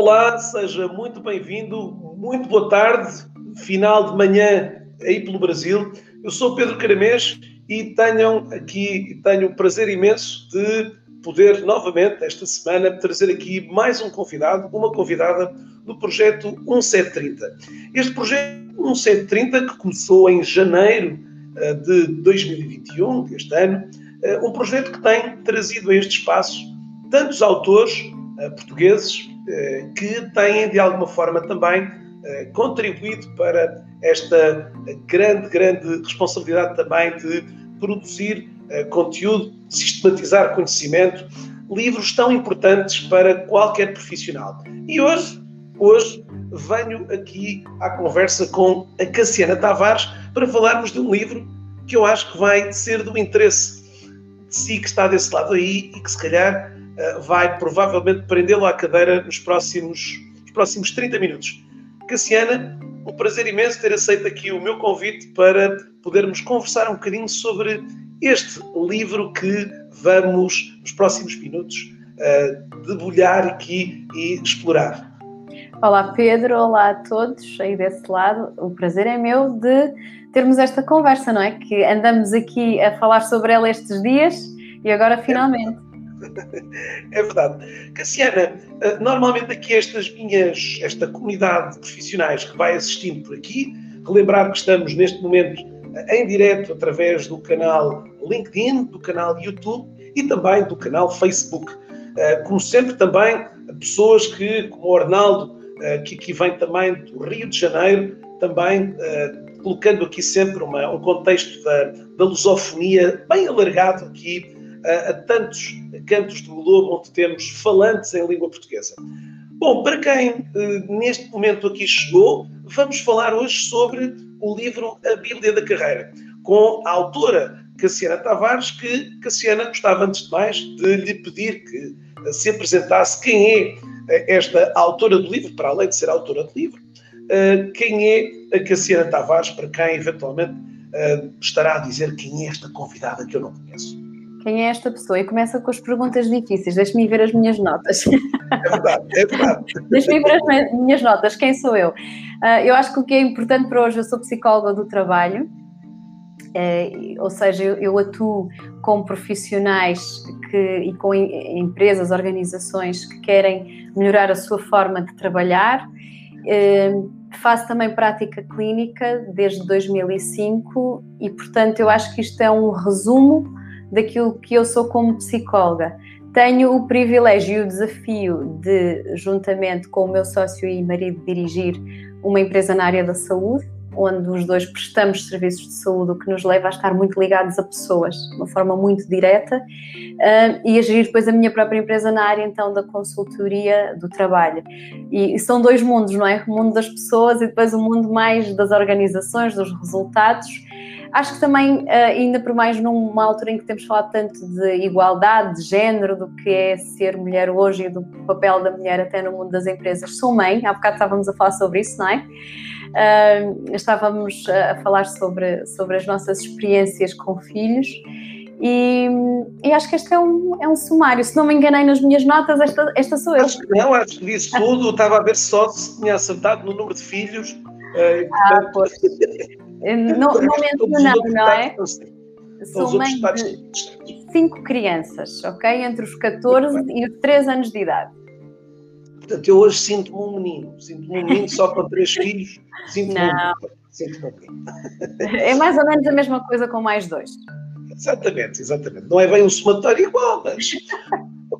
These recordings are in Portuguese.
Olá, seja muito bem-vindo, muito boa tarde, final de manhã aí pelo Brasil. Eu sou Pedro Caramês e tenham aqui, tenho o prazer imenso de poder novamente, esta semana, trazer aqui mais um convidado, uma convidada do projeto 1730. Este projeto 1730, que começou em janeiro eh, de 2021, deste ano, eh, um projeto que tem trazido a este espaço tantos autores eh, portugueses que têm, de alguma forma, também contribuído para esta grande, grande responsabilidade também de produzir conteúdo, sistematizar conhecimento, livros tão importantes para qualquer profissional. E hoje, hoje venho aqui à conversa com a Cassiana Tavares para falarmos de um livro que eu acho que vai ser do interesse de si que está desse lado aí e que se calhar eh, vai provavelmente prendê-lo à cadeira nos próximos, nos próximos 30 minutos. Cassiana, um prazer imenso ter aceito aqui o meu convite para podermos conversar um bocadinho sobre este livro que vamos, nos próximos minutos, uh, debulhar aqui e explorar. Olá Pedro, olá a todos aí desse lado. O prazer é meu de termos esta conversa, não é? Que andamos aqui a falar sobre ela estes dias e agora finalmente. É verdade. Cassiana, eh, normalmente aqui estas minhas, esta comunidade de profissionais que vai assistindo por aqui, relembrar que estamos neste momento eh, em direto através do canal LinkedIn, do canal YouTube e também do canal Facebook. Eh, como sempre também pessoas que, como o Arnaldo, que aqui vem também do Rio de Janeiro, também colocando aqui sempre uma, um contexto da, da lusofonia bem alargado aqui a, tantos cantos do globo onde temos falantes em língua portuguesa. Bom, para quem eh, neste momento aqui chegou, vamos falar hoje sobre o livro A Bíblia da Carreira, com a autora Cassiana Tavares, que Cassiana gostava antes de mais de lhe pedir que se apresentasse quem é eh, esta autora do livro, para além de ser autora do livro, uh, quem é a Cassiana Tavares, para quem eventualmente estará a dizer quem é esta convidada que eu não conheço. Quem é esta pessoa? E começa com as perguntas difíceis. Deixe-me ver as minhas notas. É verdade, é verdade. Deixe-me ver as minhas notas. Quem sou eu? Uh, eu acho que o que é importante para hoje, eu sou psicóloga do trabalho, uh, ou seja, eu, eu, atuo com profissionais que, e com empresas, organizações que querem melhorar a sua forma de trabalhar faço também prática clínica desde 2005 e, portanto, eu acho que isto é um resumo daquilo que eu sou como psicóloga. Tenho o privilégio e o desafio de, juntamente com o meu sócio e marido, dirigir uma empresa na área da saúde onde os dois prestamos serviços de saúde, o que nos leva a estar muito ligados a pessoas, de uma forma muito direta, uh, e a gerir depois a minha própria empresa na área então da consultoria do trabalho. E, são dois mundos, não é? O mundo das pessoas e depois o mundo mais das organizações, dos resultados. Acho que também, uh, ainda por mais numa altura em que temos falado tanto de igualdade, de género, do que é ser mulher hoje e do papel da mulher até no mundo das empresas, sou mãe, há bocado estávamos a falar sobre isso, não é? Uh, estávamos a falar sobre, sobre as nossas experiências com filhos e, e, acho que este é um, é um sumário. Se não me enganei nas minhas notas, esta, esta sou eu. Acho que não, acho que disse tudo. Estava a ver só se tinha acertado no número de filhos. Ah, pois. não, não mencionando, não é? Sou mãe de cinco crianças, ok? Entre os 14 e os 3 anos de idade. Portanto, eu hoje sinto-me um menino, sinto-me um menino só com três filhos, sinto-me um, sinto um menino. É mais ou menos a mesma coisa com mais dois. Exatamente, exatamente. Não é bem um somatório igual, mas.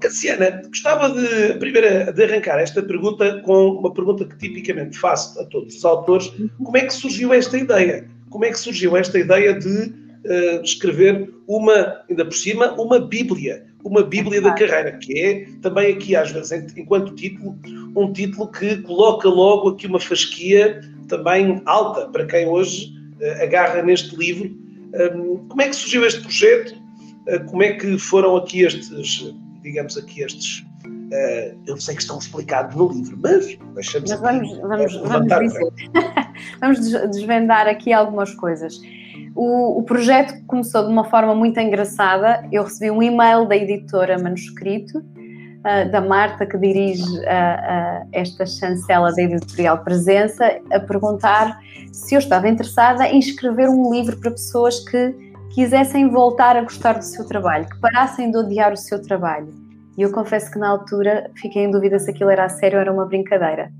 Cassiana, gostava de, primeiro, de arrancar esta pergunta com uma pergunta que tipicamente faço a todos os autores. Como é que surgiu esta ideia? Como é que surgiu esta ideia de uh, escrever uma, ainda por cima, uma Bíblia? uma Bíblia da carreira, que é também aqui, às vezes, enquanto título, um título que coloca logo aqui uma fasquia também alta para quem hoje uh, agarra neste livro. Como é que surgiu este projeto? Uh, como é que foram aqui estes, digamos aqui estes, uh, eu sei que estão explicados no livro, mas deixamos mas vamos, vamos, vamos, dizer. vamos desvendar aqui algumas coisas. O, o, projeto começou de uma forma muito engraçada. Eu recebi um e-mail da editora Manuscrito, uh, da Marta, que dirige uh, uh, esta chancela da editorial Presença, a perguntar se eu estava interessada em escrever um livro para pessoas que quisessem voltar a gostar do seu trabalho, que parassem de odiar o seu trabalho. E eu confesso que na altura fiquei em dúvida se aquilo era a sério ou era uma brincadeira.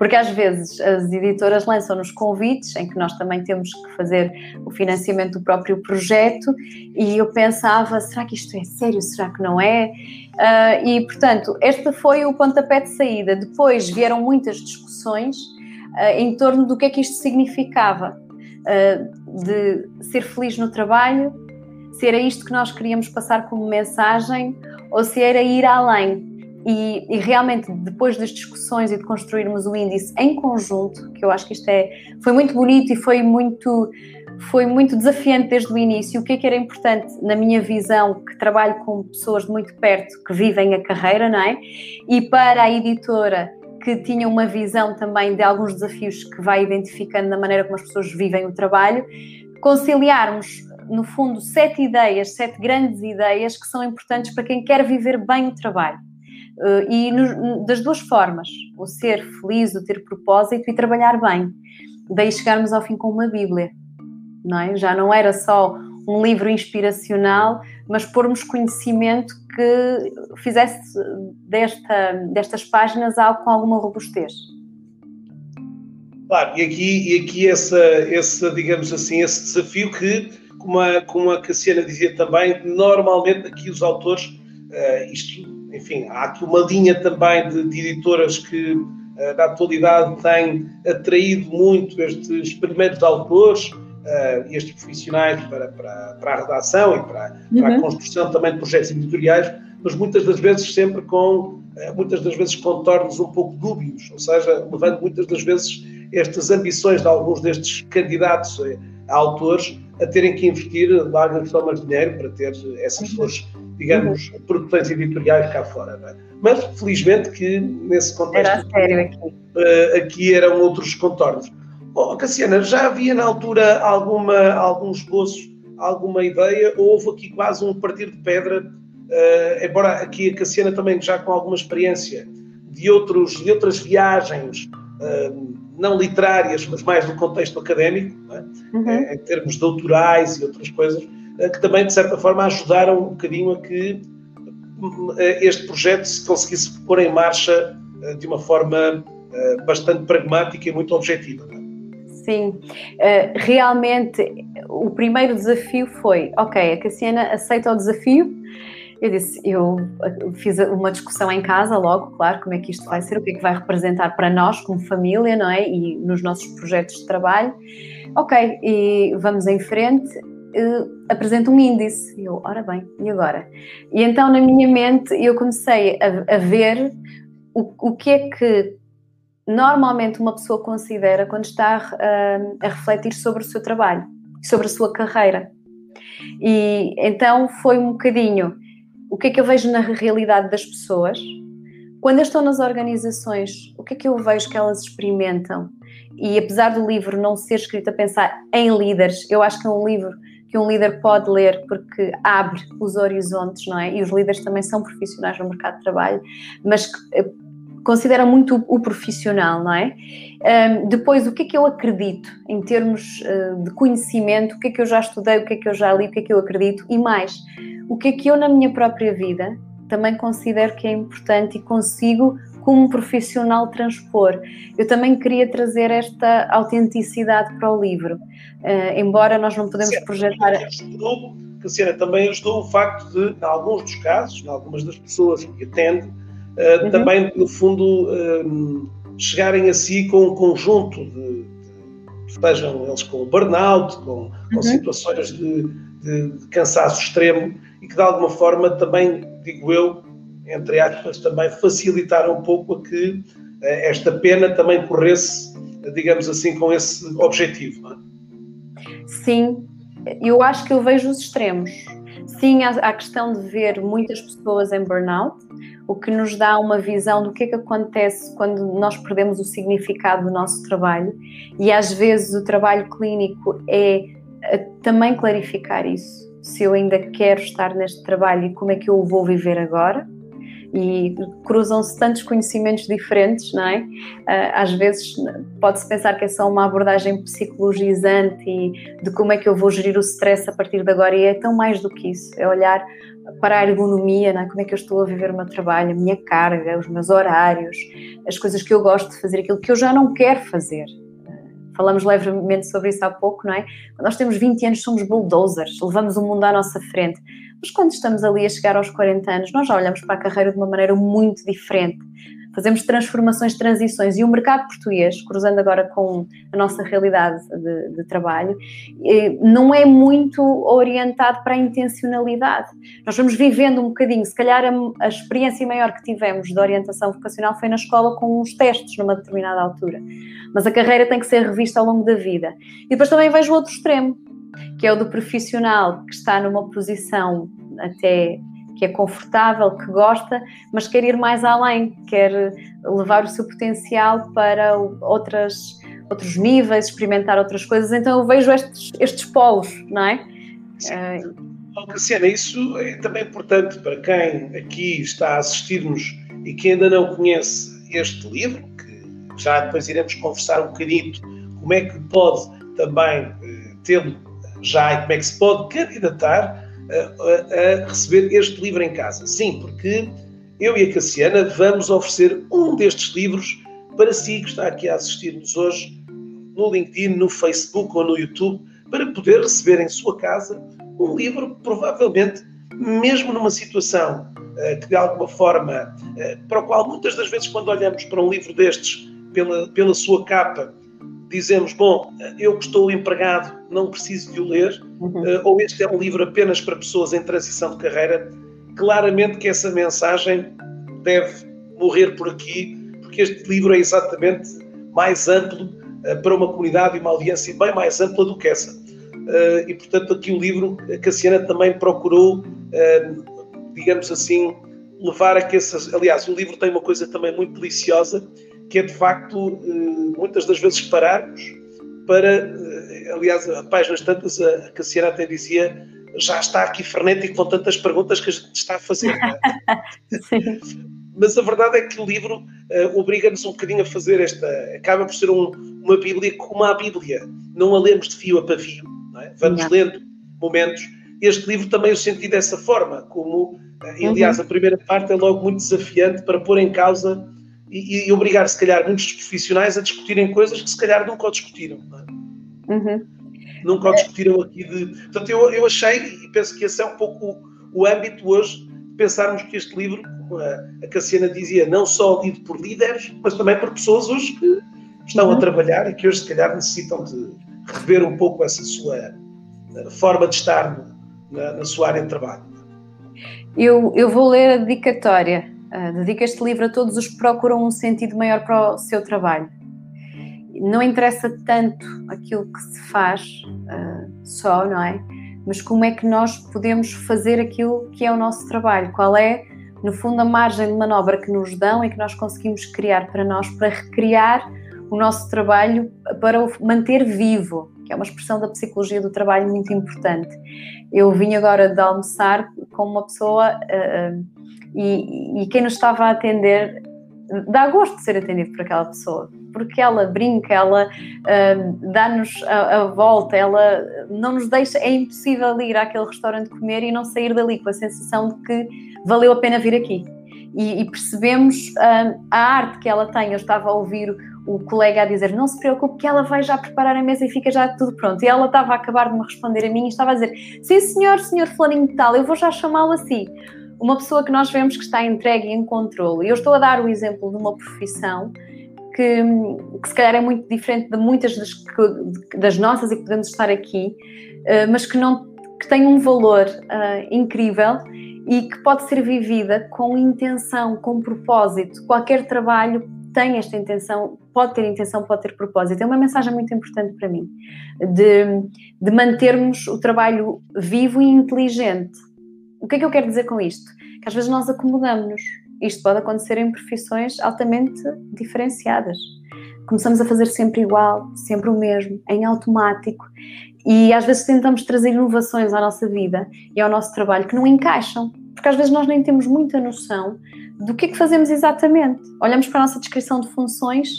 Porque às vezes as editoras lançam-nos convites em que nós também temos que fazer o financiamento do próprio projeto e eu pensava, será que isto é sério? Será que não é? Uh, e portanto, este foi o pontapé de saída. Depois vieram muitas discussões uh, em torno do que é que isto significava. Uh, de ser feliz no trabalho, se era isto que nós queríamos passar como mensagem ou se era ir além. E, e, realmente, depois das discussões e de construirmos o índice em conjunto, que eu acho que isto é, foi muito bonito e foi muito, foi muito desafiante desde o início, o que é que era importante na minha visão, que trabalho com pessoas de muito perto que vivem a carreira, não é? E para a editora que tinha uma visão também de alguns desafios que vai identificando na maneira como as pessoas vivem o trabalho, conciliarmos no fundo, sete ideias, sete grandes ideias que são importantes para quem quer viver bem o trabalho. Uh, e das duas formas, o ser feliz, o ter propósito e trabalhar bem. Daí chegarmos ao fim com uma Bíblia, não é? Já não era só um livro inspiracional, mas pormos conhecimento que fizesse desta, destas páginas algo com alguma robustez. Claro, e aqui, e aqui essa, essa, digamos assim, esse desafio que, como a, como a Cassiana dizia também, normalmente aqui os autores, uh, isto enfim, há aqui uma linha também de, de editoras que uh, na atualidade têm atraído muito este experimento de autores uh, estes profissionais para, para, para, a redação e para, uhum. para, a uhum. construção também de projetos editoriais, mas muitas das vezes sempre com, uh, muitas das vezes contornos um pouco dúbios, ou seja, levando muitas das vezes estas ambições de alguns destes candidatos a autores a terem que investir largas somas de dinheiro para ter essas suas digamos, uhum. produções editoriais cá fora. É? Mas, felizmente, que nesse contexto. Era sério aqui. Aqui eram outros contornos. Oh, Cassiana, já havia na altura alguma, algum esboço, alguma ideia, ou houve aqui quase um partir de pedra, uh, embora aqui a Cassiana também já com alguma experiência de, outros, de outras viagens, uh, não literárias, mas mais no contexto académico, é? uhum. em termos doutorais e outras coisas, eh, que também, de certa forma, ajudaram um bocadinho a que eh, este projeto se conseguisse pôr em marcha eh, de uma forma bastante pragmática e muito objetiva. Sim, realmente o primeiro desafio foi: ok, a Cassiana aceita o desafio. Eu disse, eu fiz uma discussão em casa logo, claro, como é que isto vai ser, o que é que vai representar para nós como família, não é? E nos nossos projetos de trabalho. Ok, e vamos em frente uh, apresenta um índice. Eu, ora bem, e agora? E então na minha mente eu comecei a, a ver o, o que é que normalmente uma pessoa considera quando está uh, a refletir sobre o seu trabalho, sobre a sua carreira. E então foi um bocadinho o que é que eu vejo na realidade das pessoas. Quando eu estou nas organizações, o que é que eu vejo que elas experimentam? E apesar do livro não ser escrito a pensar em líderes, eu acho que é um livro que um líder pode ler porque abre os horizontes, não é? E os líderes também são profissionais no mercado de trabalho, mas que consideram muito o, profissional, não é? Um, depois, o que é que eu acredito em termos uh, de conhecimento, o que é que eu já estudei, o que é que eu já li, o que é que eu acredito e mais, o que é que eu na minha própria vida também considero que é importante e consigo como profissional transpor. Eu também queria trazer esta autenticidade para o livro, uh, embora nós não podemos certo. projetar. Ajudou, Cassiana, também ajudou o facto de, em alguns dos casos, em algumas das pessoas que atende, uh, uhum. também, no fundo, uh, chegarem a si com um conjunto de, de estejam eles com burnout, com, com uhum. situações de, de, de cansaço extremo e que de alguma forma também, digo eu, entre aspas, também facilitar um pouco a que eh, esta pena também corresse, digamos assim, com esse objetivo. É? Sim, eu acho que eu vejo os extremos. Sim, há a questão de ver muitas pessoas em burnout, o que nos dá uma visão do que é que acontece quando nós perdemos o significado do nosso trabalho e às vezes o trabalho clínico é eh, também clarificar isso. Se eu ainda quero estar neste trabalho e como é que eu o vou viver agora, e cruzam-se tantos conhecimentos diferentes, não é? Ah, às vezes pode-se pensar que é só uma abordagem psicologizante e de como é que eu vou gerir o stress a partir de agora, e é tão mais do que isso, é olhar para a ergonomia, não é? como é que eu estou a viver o meu trabalho, a minha carga, os meus horários, as coisas que eu gosto de fazer, aquilo que eu já não quero fazer. Falamos levemente sobre isso há pouco, não é? Quando nós temos 20 anos, somos bulldozers, levamos o mundo à nossa frente. Mas quando estamos ali a chegar aos 40 anos, nós já olhamos para a carreira de uma maneira muito diferente fazemos transformações, transições e o mercado português, cruzando agora com a nossa realidade de, de, trabalho, eh, não é muito orientado para a intencionalidade. Nós vamos vivendo um bocadinho, se calhar a, a experiência maior que tivemos de orientação vocacional foi na escola com uns testes numa determinada altura, mas a carreira tem que ser revista ao longo da vida. E depois também vejo o outro extremo, que é o do profissional que está numa posição até que é confortável, que gosta, mas quer ir mais além, quer levar o seu potencial para outras, outros níveis, experimentar outras coisas. Então eu vejo estes, estes polos, não é? Uh, Cassiana, isso é também importante para quem aqui está a assistir-nos e que ainda não conhece este livro, que já depois iremos conversar um bocadinho como é que pode também uh, tê-lo já e como é que se pode candidatar a, a, receber este livro em casa. Sim, porque eu e a Cassiana vamos oferecer um destes livros para si que está aqui a assistir-nos hoje no LinkedIn, no Facebook ou no YouTube, para poder receber em sua casa um livro, provavelmente, mesmo numa situação uh, que de alguma forma, uh, para o qual muitas das vezes, quando olhamos para um livro destes, pela, pela sua capa, dizemos, bom, eu que estou empregado, não preciso de o ler, uhum. uh, ou este é um livro apenas para pessoas em transição de carreira, claramente que essa mensagem deve morrer por aqui, porque este livro é exatamente mais amplo uh, para uma comunidade e uma audiência bem mais ampla do que essa. Uh, e, portanto, aqui o livro, a Cassiana também procurou, digamos assim, levar a que essas. Aliás, o livro tem uma coisa também muito deliciosa, que é de facto, muitas das vezes, pararmos para aliás, a páginas tantas, a Cassiana até dizia já está aqui frenético com tantas perguntas que a gente está a fazer. É? Mas a verdade é que o livro uh, obriga-nos um bocadinho a fazer esta. acaba por ser um, uma Bíblia como a Bíblia. Não a lemos de fio a pavio. É? Vamos não. lendo momentos. Este livro também eu senti dessa forma, como, uh, aliás, uhum. a primeira parte é logo muito desafiante para pôr em causa e, e, obrigar, se calhar, muitos profissionais a discutirem coisas que se calhar nunca o discutiram. É? Uhum. Nunca o discutiram aqui de. Portanto, eu, eu achei, e penso que esse é um pouco o, o âmbito hoje, de pensarmos que este livro, como a, a Cassiana dizia, não só lido por líderes, mas também por pessoas hoje que estão uhum. a trabalhar e que hoje, se calhar, necessitam de rever um pouco essa sua eh, forma de estar na, na sua área de trabalho. Eu, eu vou ler a dedicatória. Uh, dedico este livro a todos os que procuram um sentido maior para o seu trabalho não interessa tanto aquilo que se faz uh, só, não é? Mas como é que nós podemos fazer aquilo que é o nosso trabalho? Qual é, no fundo, a margem de manobra que nos dão e que nós conseguimos criar para nós, para recriar o nosso trabalho, para o manter vivo, que é uma expressão da psicologia do trabalho muito importante. Eu vim agora de almoçar com uma pessoa uh, e, e quem nos estava a atender dá gosto de ser atendido por aquela pessoa, porque ela brinca, ela uh, dá-nos a, a, volta, ela não nos deixa, é impossível ir àquele restaurante comer e não sair dali com a sensação de que valeu a pena vir aqui. E, e percebemos uh, a arte que ela tem. Eu estava a ouvir o colega a dizer: Não se preocupe, que ela vai já preparar a mesa e fica já tudo pronto. E ela estava a acabar de me responder a mim e estava a dizer: Sim, senhor, senhor Flaninho Tal, eu vou já chamá-lo assim uma pessoa que nós vemos que está entregue e em controle. Eu estou a dar o exemplo de uma profissão que, que se calhar é muito diferente de muitas das, das nossas e que podemos estar aqui, uh, mas que, não, que tem um valor uh, incrível e que pode ser vivida com intenção, com propósito. Qualquer trabalho tem esta intenção, pode ter intenção, pode ter propósito. É uma mensagem muito importante para mim, de, de mantermos o trabalho vivo e inteligente o que é que eu quero dizer com isto? Que às vezes nós acomodamos-nos. Isto pode acontecer em profissões altamente diferenciadas. Começamos a fazer sempre igual, sempre o mesmo, em automático. E às vezes tentamos trazer inovações à nossa vida e ao nosso trabalho que não encaixam, porque às vezes nós nem temos muita noção do que é que fazemos exatamente. Olhamos para a nossa descrição de funções,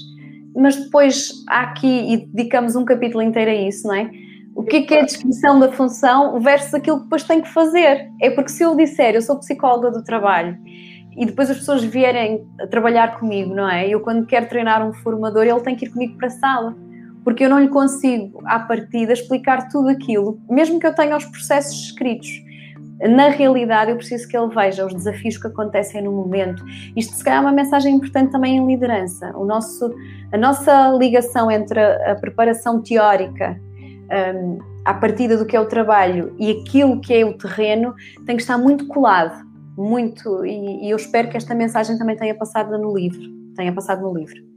mas depois há aqui, e dedicamos um capítulo inteiro a isso, não é? O que é, que é a descrição da função versus aquilo que depois tem que fazer? É porque se eu disser, eu sou psicóloga do trabalho, e depois as pessoas vierem a trabalhar comigo, não é? Eu, quando quero treinar um formador, ele tem que ir comigo para a sala, porque eu não lhe consigo, à partida, explicar tudo aquilo, mesmo que eu tenha os processos escritos. Na realidade, eu preciso que ele veja os desafios que acontecem no momento. Isto, se calhar, é uma mensagem importante também em liderança. O nosso, a nossa ligação entre a, a preparação teórica um, à partida do que é o trabalho e aquilo que é o terreno tem que estar muito colado muito, e, e, eu espero que esta mensagem também tenha passado no livro, tenha passado no livro.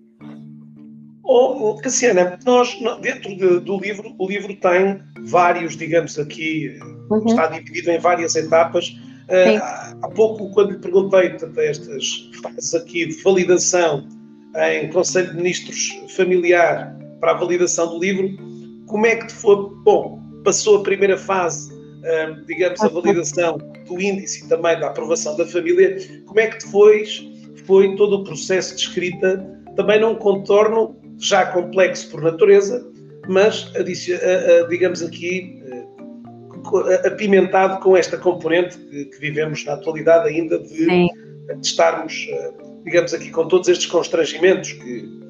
Oh, Cassiana, nós, dentro de, do livro, o livro tem vários, digamos aqui, uhum. está dividido em várias etapas. Uh, há pouco, quando lhe perguntei estas fases aqui de validação em Conselho de Ministros familiar para a validação do livro, como é que foi? Bom, passou a primeira fase digamos, a validação do índice e também da aprovação da família, como é que depois foi? Todo o processo de escrita, também num contorno já complexo por natureza, mas, digamos aqui, apimentado com esta componente que, vivemos na atualidade ainda de, de estarmos, digamos aqui, com todos estes constrangimentos que,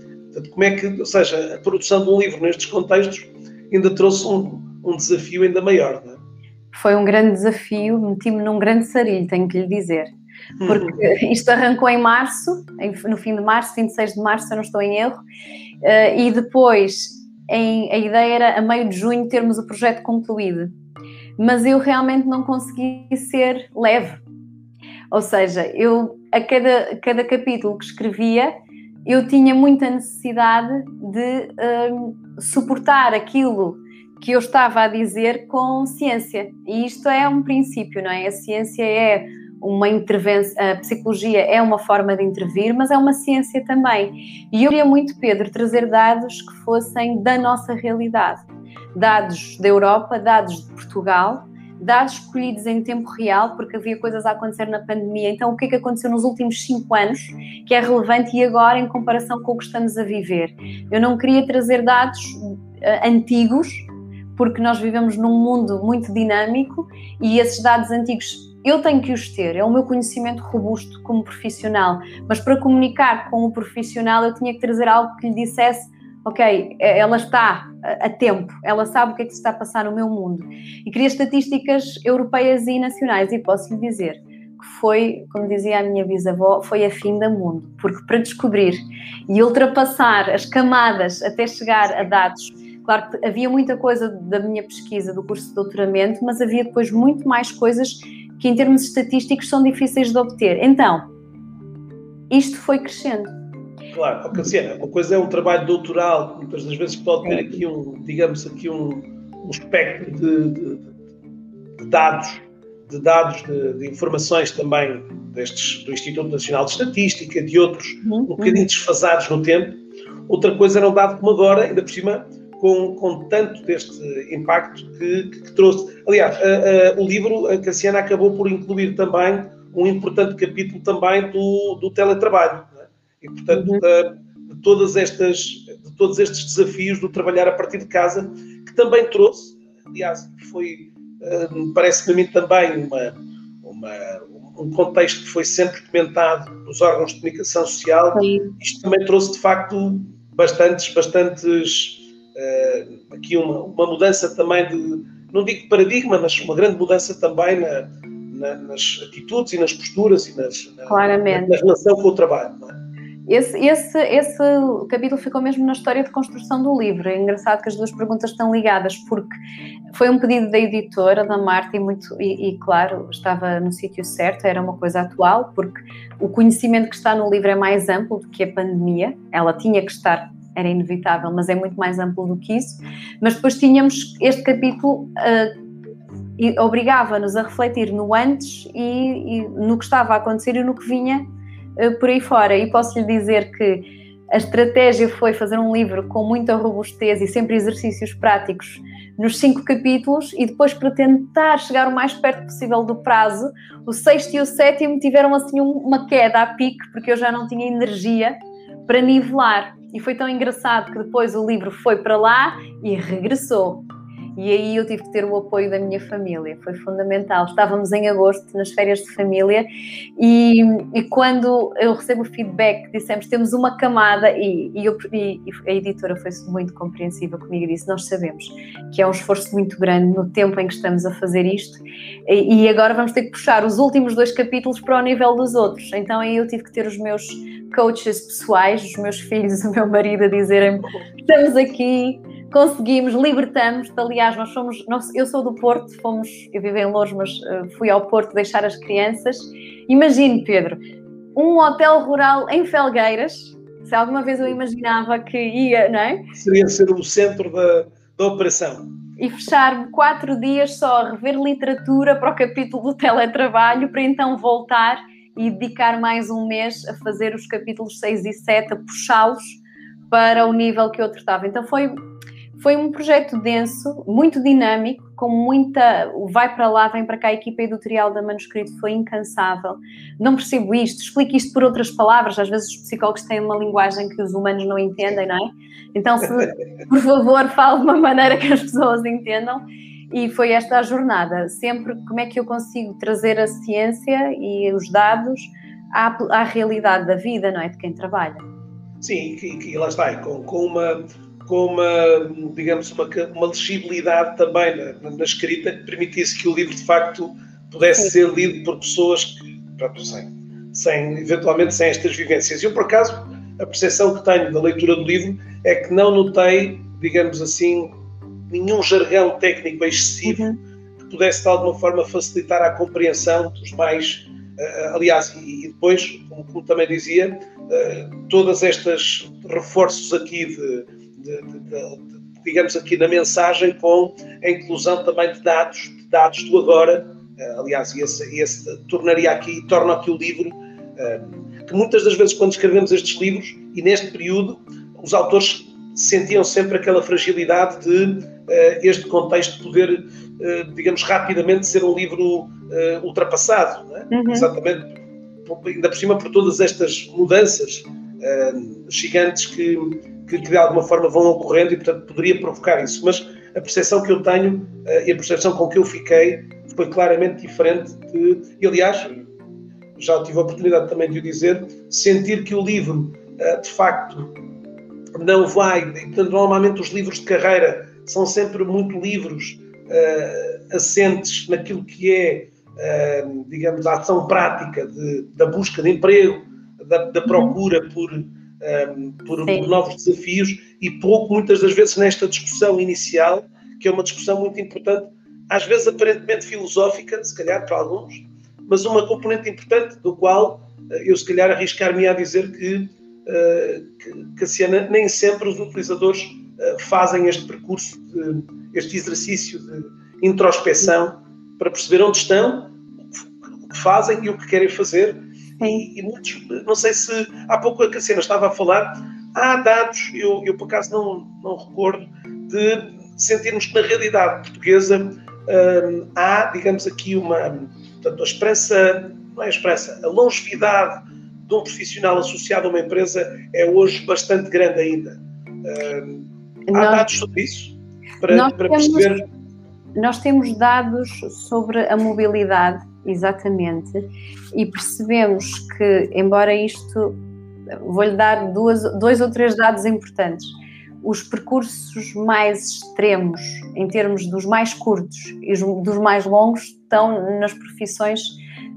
como é que, ou seja, a produção de um livro nestes contextos ainda trouxe um, um desafio ainda maior, não é? foi um grande desafio, meti-me num grande sarilho, tenho que lhe dizer. Porque isto arrancou em março, no fim de março, 26 de março, se eu não estou em erro, eh, e depois em, a ideia era a meio de junho termos o projeto concluído. Mas eu realmente não consegui ser leve. Ou seja, eu a cada, cada capítulo que escrevia, eu tinha muita necessidade de um, suportar aquilo que eu estava a dizer com ciência. E isto é um princípio, não é? A ciência é uma intervenção, a psicologia é uma forma de intervir, mas é uma ciência também. E eu queria muito, Pedro, trazer dados que fossem da nossa realidade. Dados da Europa, dados de Portugal, dados escolhidos em tempo real, porque havia coisas a acontecer na pandemia. Então, o que é que aconteceu nos últimos cinco anos que é relevante e agora em comparação com o que estamos a viver? Eu não queria trazer dados uh, antigos, porque nós vivemos num mundo muito dinâmico e esses dados antigos eu tenho que os ter, é o meu conhecimento robusto como profissional, mas para comunicar com o profissional eu tinha que trazer algo que lhe dissesse ok, é, ela está a tempo, ela sabe o que é que se está a passar no meu mundo. E queria estatísticas europeias e nacionais, e posso lhe dizer que foi, como dizia a minha bisavó, foi a fim da mundo, porque para descobrir e ultrapassar as camadas até chegar a dados Claro que havia muita coisa da minha pesquisa do curso de doutoramento, mas havia depois muito mais coisas que, em termos estatísticos, são difíceis de obter. Então, isto foi crescendo. Claro, Cassiana, uma coisa é um trabalho doutoral, muitas das vezes pode ter aqui um, digamos, aqui um, um espectro de, de, de dados, de dados, de, de, informações também destes, do Instituto Nacional de Estatística, de outros, uhum. um bocadinho desfasados no tempo. Outra coisa era um dado como agora, ainda por cima, com, com tanto deste impacto que, que, que trouxe. Aliás, a, a, o livro, a Cassiana acabou por incluir também um importante capítulo também do, do teletrabalho. E, portanto, uhum. da, de, todas estas, de todos estes desafios do trabalhar a partir de casa, que também trouxe, aliás, foi, uh, parece-me a mim também uma, uma, um contexto que foi sempre comentado nos órgãos de comunicação social. Sim. Isto também trouxe, de facto, bastantes, bastantes uh, aqui uma, uma, mudança também de, não digo paradigma, mas uma grande mudança também na, na, nas atitudes e nas posturas e nas, na, na, relação com o trabalho. É? Esse, esse, esse capítulo ficou mesmo na história de construção do livro. É engraçado que as duas perguntas estão ligadas, porque foi um pedido da editora, da Marta, e, muito, e, e claro, estava no sítio certo, era uma coisa atual, porque o conhecimento que está no livro é mais amplo do que a pandemia, ela tinha que estar era inevitável, mas é muito mais amplo do que isso. Mas depois tínhamos este capítulo uh, obrigava-nos a refletir no antes e, e, no que estava a acontecer e no que vinha por aí fora. E posso lhe dizer que a estratégia foi fazer um livro com muita robustez e sempre exercícios práticos nos cinco capítulos e depois para tentar chegar o mais perto possível do prazo, o sexto e o sétimo tiveram assim uma queda a pique porque eu já não tinha energia para nivelar. E foi tão engraçado que depois o livro foi para lá e regressou. E aí eu tive que ter o apoio da minha família, foi fundamental. Estávamos em agosto, nas férias de família, e, e quando eu recebo o feedback, dissemos temos uma camada, e, e, eu, e, a editora foi muito compreensiva comigo e disse: Nós sabemos que é um esforço muito grande no tempo em que estamos a fazer isto, e, agora vamos ter que puxar os últimos dois capítulos para o nível dos outros. Então aí eu tive que ter os meus coaches pessoais, os meus filhos, o meu marido a dizerem: Estamos aqui conseguimos, libertamos. Aliás, nós somos, nós, eu sou do Porto, fomos, eu vivo em Louros, mas uh, fui ao Porto deixar as crianças. Imagine, Pedro, um hotel rural em Felgueiras. Se alguma vez eu imaginava que ia, não é? Seria ser o centro da, da operação. E fechar quatro dias só a rever literatura para o capítulo do teletrabalho, para então voltar e dedicar mais um mês a fazer os capítulos 6 e 7, a puxá-los para o nível que eu tratava. Então foi foi um projeto denso, muito dinâmico, com muita. Vai para lá, vem para cá. A equipa editorial da Manuscrito foi incansável. Não percebo isto, explique isto por outras palavras. Às vezes os psicólogos têm uma linguagem que os humanos não entendem, não é? Então, se, por favor, fale de uma maneira que as pessoas entendam. E foi esta a jornada. Sempre como é que eu consigo trazer a ciência e os dados à, à realidade da vida, não é? De quem trabalha. Sim, e, e lá está, com, com uma com uma, digamos, uma, uma legibilidade também na, na, escrita que permitisse que o livro, de facto, pudesse ser lido por pessoas que, pronto, sem, sem, eventualmente sem estas vivências. Eu, por acaso, a percepção que tenho da leitura do livro é que não notei, digamos assim, nenhum jargão técnico excessivo uhum. que pudesse, de alguma forma, facilitar a compreensão dos mais. Uh, aliás, e, e depois, como, como, também dizia, uh, todas estas reforços aqui de de, de, digamos aqui na mensagem, com a inclusão também de dados, de dados do agora. Uh, aliás, esse, esse tornaria aqui, torna aqui o livro, uh, que muitas das vezes quando escrevemos estes livros, e neste período, os autores sentiam sempre aquela fragilidade de uh, este contexto poder, digamos, rapidamente ser um livro ultrapassado, é? uhum. exatamente, ainda por cima por todas estas mudanças gigantes que, que, que, de alguma forma vão ocorrendo e, portanto, poderia provocar isso. Mas a percepção que eu tenho uh, e a percepção com que eu fiquei foi claramente diferente de, e aliás, já tive a oportunidade também de o dizer, sentir que o livro, uh, de facto, não vai, portanto, normalmente os livros de carreira são sempre muito livros uh, assentes naquilo que é, digamos, a ação prática de, da busca de emprego, da, da procura por um, por, por, novos desafios e pouco, muitas das vezes, nesta discussão inicial, que é uma discussão muito importante, às vezes aparentemente filosófica, se calhar para alguns, mas uma componente importante do qual eh, eu, se calhar, arriscar-me a dizer que, uh, que, Cassiana, nem sempre os utilizadores uh, fazem este percurso, de, este exercício de introspeção para perceber onde estão, o que fazem e o que querem fazer e, e, muitos, não sei se há pouco a Cassiana estava a falar, há dados, eu, eu por acaso não, não recordo, de sentirmos que na realidade portuguesa hum, há, digamos aqui, uma. Portanto, a esperança, não é a esperança, a longevidade de um profissional associado a uma empresa é hoje bastante grande ainda. Hum, há nós, dados sobre isso? Para, para temos, perceber. Nós temos dados sobre a mobilidade exatamente, e percebemos que, embora isto, vou-lhe dar duas, dois ou três dados importantes. Os percursos mais extremos, em termos dos mais curtos e dos mais longos, estão nas profissões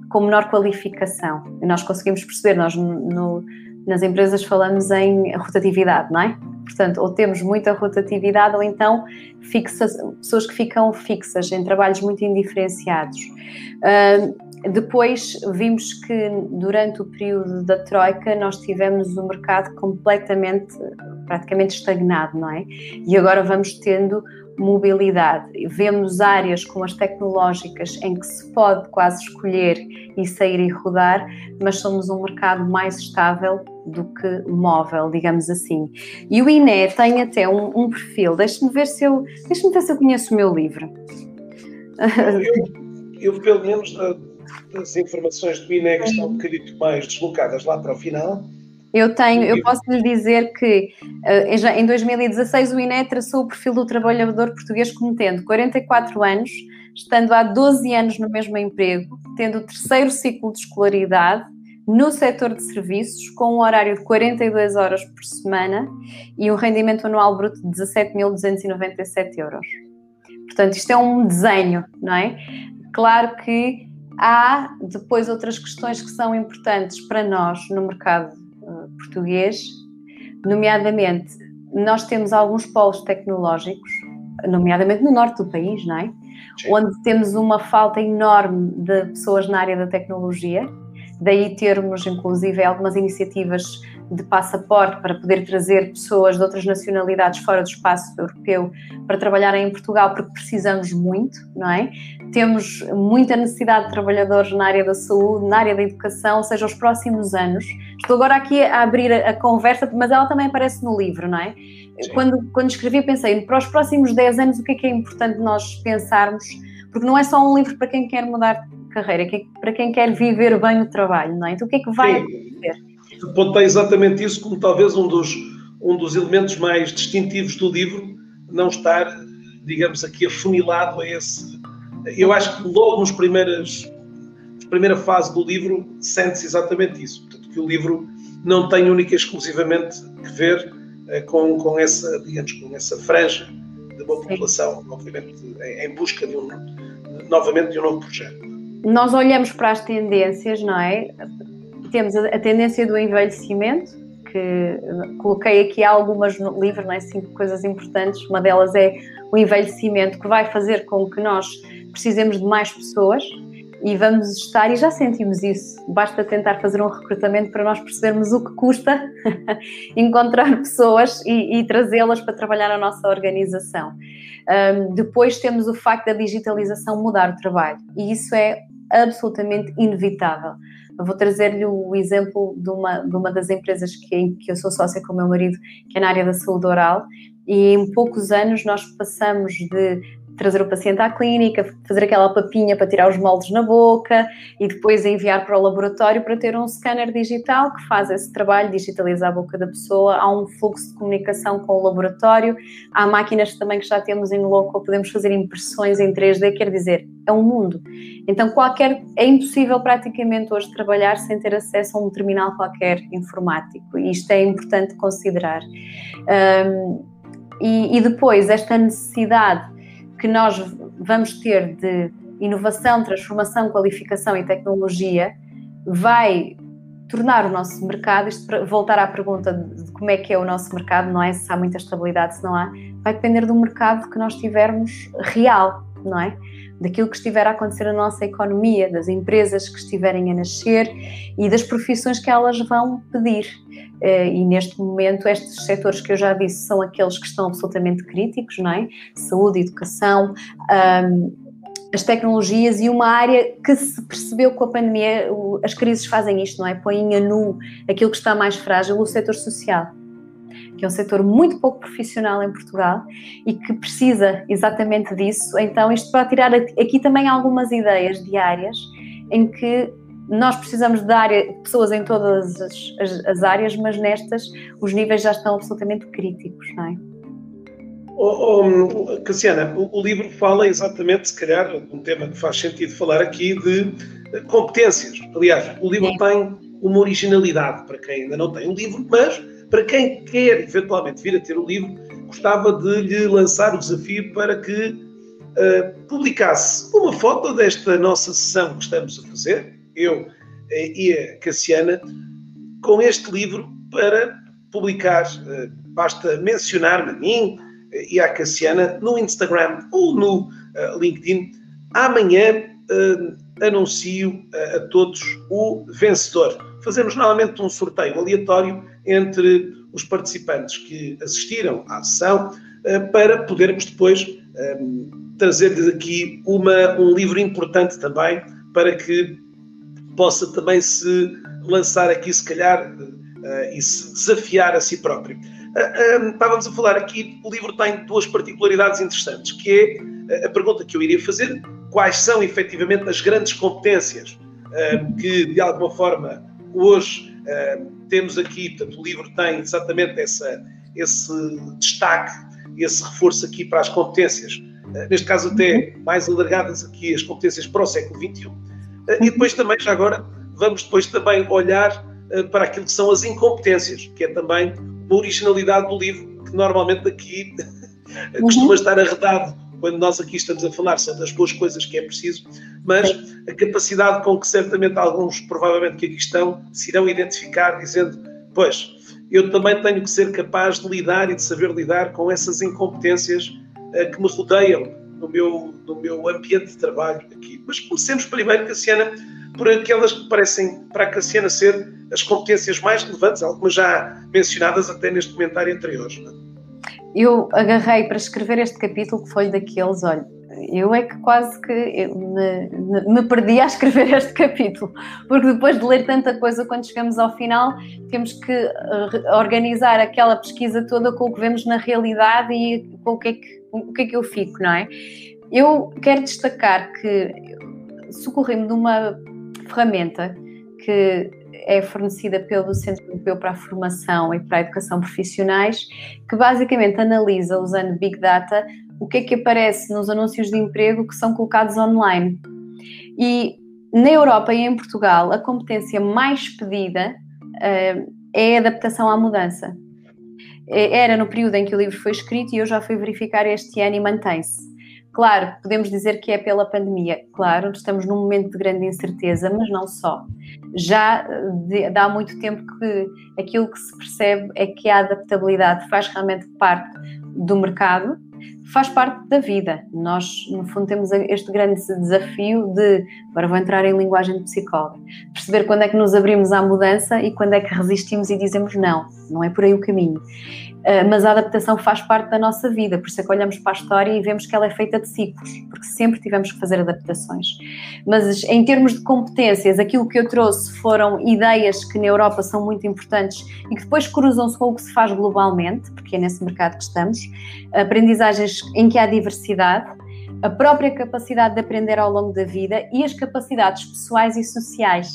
com menor qualificação. E nós conseguimos perceber, nós no, nas empresas falamos em rotatividade, não é? Portanto, ou temos muita rotatividade ou então fixa, pessoas que ficam fixas em trabalhos muito indiferenciados. Uh, depois vimos que durante o período da Troika nós tivemos o mercado completamente, praticamente estagnado, não é? E agora vamos tendo mobilidade. Vemos áreas como as tecnológicas em que se pode quase escolher e sair e rodar, mas somos um mercado mais estável do que móvel, digamos assim. E o INE tem até um, um perfil. Deixe-me ver se eu, deixe-me ver se eu conheço o meu livro. Eu, eu pelo menos as informações do INE que estão um bocadinho mais deslocadas lá para o final, eu tenho, eu posso lhe dizer que uh, em 2016 o INE traçou o perfil do trabalhador português como tendo 44 anos, estando há 12 anos no mesmo emprego, tendo o terceiro ciclo de escolaridade no setor de serviços, com um horário de 42 horas por semana e um rendimento anual bruto de 17.297 euros. Portanto, isto é um desenho, não é? Claro que há depois outras questões que são importantes para nós no mercado português, nomeadamente, nós temos alguns polos tecnológicos, nomeadamente no norte do país, não é? Onde temos uma falta enorme de pessoas na área da tecnologia, daí termos, inclusive, algumas iniciativas de passaporte para poder trazer pessoas de outras nacionalidades fora do espaço europeu para trabalharem em Portugal, porque precisamos muito, não é? Temos muita necessidade de trabalhadores na área da saúde, na área da educação, ou seja, os próximos anos. Estou agora aqui a abrir a, conversa, mas ela também aparece no livro, não é? Quando, quando escrevi, pensei, para os próximos 10 anos, o que é que é importante nós pensarmos? Porque não é só um livro para quem quer mudar de carreira, é para quem quer viver bem o trabalho, não é? Então, o que é que vai Sim. acontecer? apontei exatamente isso como talvez um dos, um dos elementos mais distintivos do livro, não estar, digamos, aqui afunilado a esse. Eu acho que logo nos primeiras, na primeira fase do livro sente-se exatamente isso. Portanto, que o livro não tem única e exclusivamente que ver eh, com, com essa, digamos, com essa franja de uma população, obviamente, em, em busca de um, novamente, de um novo projeto. Nós olhamos para as tendências, não é? temos a, a, tendência do envelhecimento, que coloquei aqui algumas no livro, não é? cinco coisas importantes. Uma delas é o envelhecimento, que vai fazer com que nós precisemos de mais pessoas e vamos estar, e já sentimos isso, basta tentar fazer um recrutamento para nós percebermos o que custa encontrar pessoas e, e trazê-las para trabalhar na nossa organização. Um, depois temos o facto da digitalização mudar o trabalho, e isso é absolutamente inevitável. Eu vou trazer-lhe o exemplo de uma, de uma das empresas que, que eu sou sócia com o meu marido, que é na área da saúde oral, e em poucos anos nós passamos de trazer o paciente à clínica, fazer aquela papinha para tirar os moldes na boca e depois enviar para o laboratório para ter um scanner digital que faz esse trabalho, digitaliza a boca da pessoa, há um fluxo de comunicação com o laboratório, há máquinas também que já temos em local, podemos fazer impressões em 3D, quer dizer, é um mundo. Então qualquer, é impossível praticamente hoje trabalhar sem ter acesso a um terminal qualquer informático e isto é importante considerar. Um, e, e depois esta necessidade que nós vamos ter de inovação, transformação, qualificação e tecnologia vai tornar o nosso mercado, isto voltar à pergunta de como é que é o nosso mercado, não é se há muita estabilidade, se não há, vai depender do mercado que nós tivermos real, não é? Daquilo que estiver a acontecer na nossa economia, das empresas que estiverem a nascer e das profissões que elas vão pedir. Eh, e neste momento estes setores que eu já disse são aqueles que estão absolutamente críticos, não é? Saúde, educação, as tecnologias e uma área que se percebeu com a pandemia, as crises fazem isto, não é? Põem a nu aquilo que está mais frágil, o setor social que é um setor muito pouco profissional em Portugal e que precisa exatamente disso. Então, isto para tirar aqui também algumas ideias diárias em que nós precisamos de área, pessoas em todas as, as, as, áreas, mas nestas os níveis já estão absolutamente críticos, não é? Oh, oh, Cassiana, o, o, livro fala exatamente, se calhar, um tema que faz sentido falar aqui, de competências. Aliás, o livro Sim. tem uma originalidade para quem ainda não tem o livro, mas para quem quer eventualmente vir a ter o livro, gostava de lhe lançar o desafio para que uh, publicasse uma foto desta nossa sessão que estamos a fazer, eu eh, e a Cassiana, com este livro para publicar. Eh, basta mencionar-me a mim eh, e à Cassiana no Instagram ou no LinkedIn. Amanhã anuncio a todos o vencedor. Fazemos novamente um sorteio aleatório entre os participantes que assistiram à sessão para podermos depois trazer-lhes aqui uma, um livro importante também para que possa também se lançar aqui, se calhar, uh, e se desafiar a si próprio. Uh, estávamos a falar aqui, o livro tem duas particularidades interessantes, que é a pergunta que eu iria fazer, quais são efetivamente as grandes competências que, de alguma forma, hoje temos aqui, portanto, o livro tem exatamente essa, esse destaque, esse reforço aqui para as competências, neste caso até mais alargadas aqui as competências para o século XXI. E depois também, já agora, vamos depois também olhar para aquilo que são as incompetências, que é também uma originalidade do livro, que normalmente aqui costuma estar arredado quando nós aqui estamos a falar sobre as boas coisas que é preciso, mas a capacidade com que certamente alguns, provavelmente que aqui estão, se irão identificar dizendo, pois, eu também tenho que ser capaz de lidar e de saber lidar com essas incompetências uh, que me rodeiam no meu, no meu ambiente de trabalho aqui. Mas comecemos primeiro, Cassiana, por aquelas que parecem para a Cassiana ser as competências mais relevantes, algumas já mencionadas até neste comentário anterior. É? eu agarrei para escrever este capítulo que foi daqueles, olha, eu é que quase que me, me, perdi a escrever este capítulo, porque depois de ler tanta coisa, quando chegamos ao final, temos que eh, organizar aquela pesquisa toda com o que vemos na realidade e com o que é que, o que, é que eu fico, não é? Eu quero destacar que socorri-me de uma ferramenta que é fornecida pelo Centro Europeu para a Formação e para a Educação Profissionais, que basicamente analisa, usando Big Data, o que é que aparece nos anúncios de emprego que são colocados online. E na Europa e em Portugal, a competência mais pedida uh, é a adaptação à mudança. É, era no período em que o livro foi escrito e eu já fui verificar este ano e mantém-se. Claro, podemos dizer que é pela pandemia. Claro, estamos num momento de grande incerteza, mas não só. Já há muito tempo que aquilo que se percebe é que a adaptabilidade faz realmente parte do mercado, faz parte da vida. Nós, no fundo, temos este grande desafio de, agora vou entrar em linguagem de psicóloga, perceber quando é que nos abrimos à mudança e quando é que resistimos e dizemos não, não é por aí o caminho. Ah, mas a adaptação faz parte da nossa vida, por isso é que olhamos para a história e vemos que ela é feita de ciclos, porque sempre tivemos que fazer adaptações. Mas em termos de competências, aquilo que eu trouxe foram ideias que na Europa são muito importantes e que depois cruzam-se com o que se faz globalmente, porque é nesse mercado que estamos, aprendizagens em que há diversidade, a própria capacidade de aprender ao longo da vida e as capacidades pessoais e sociais,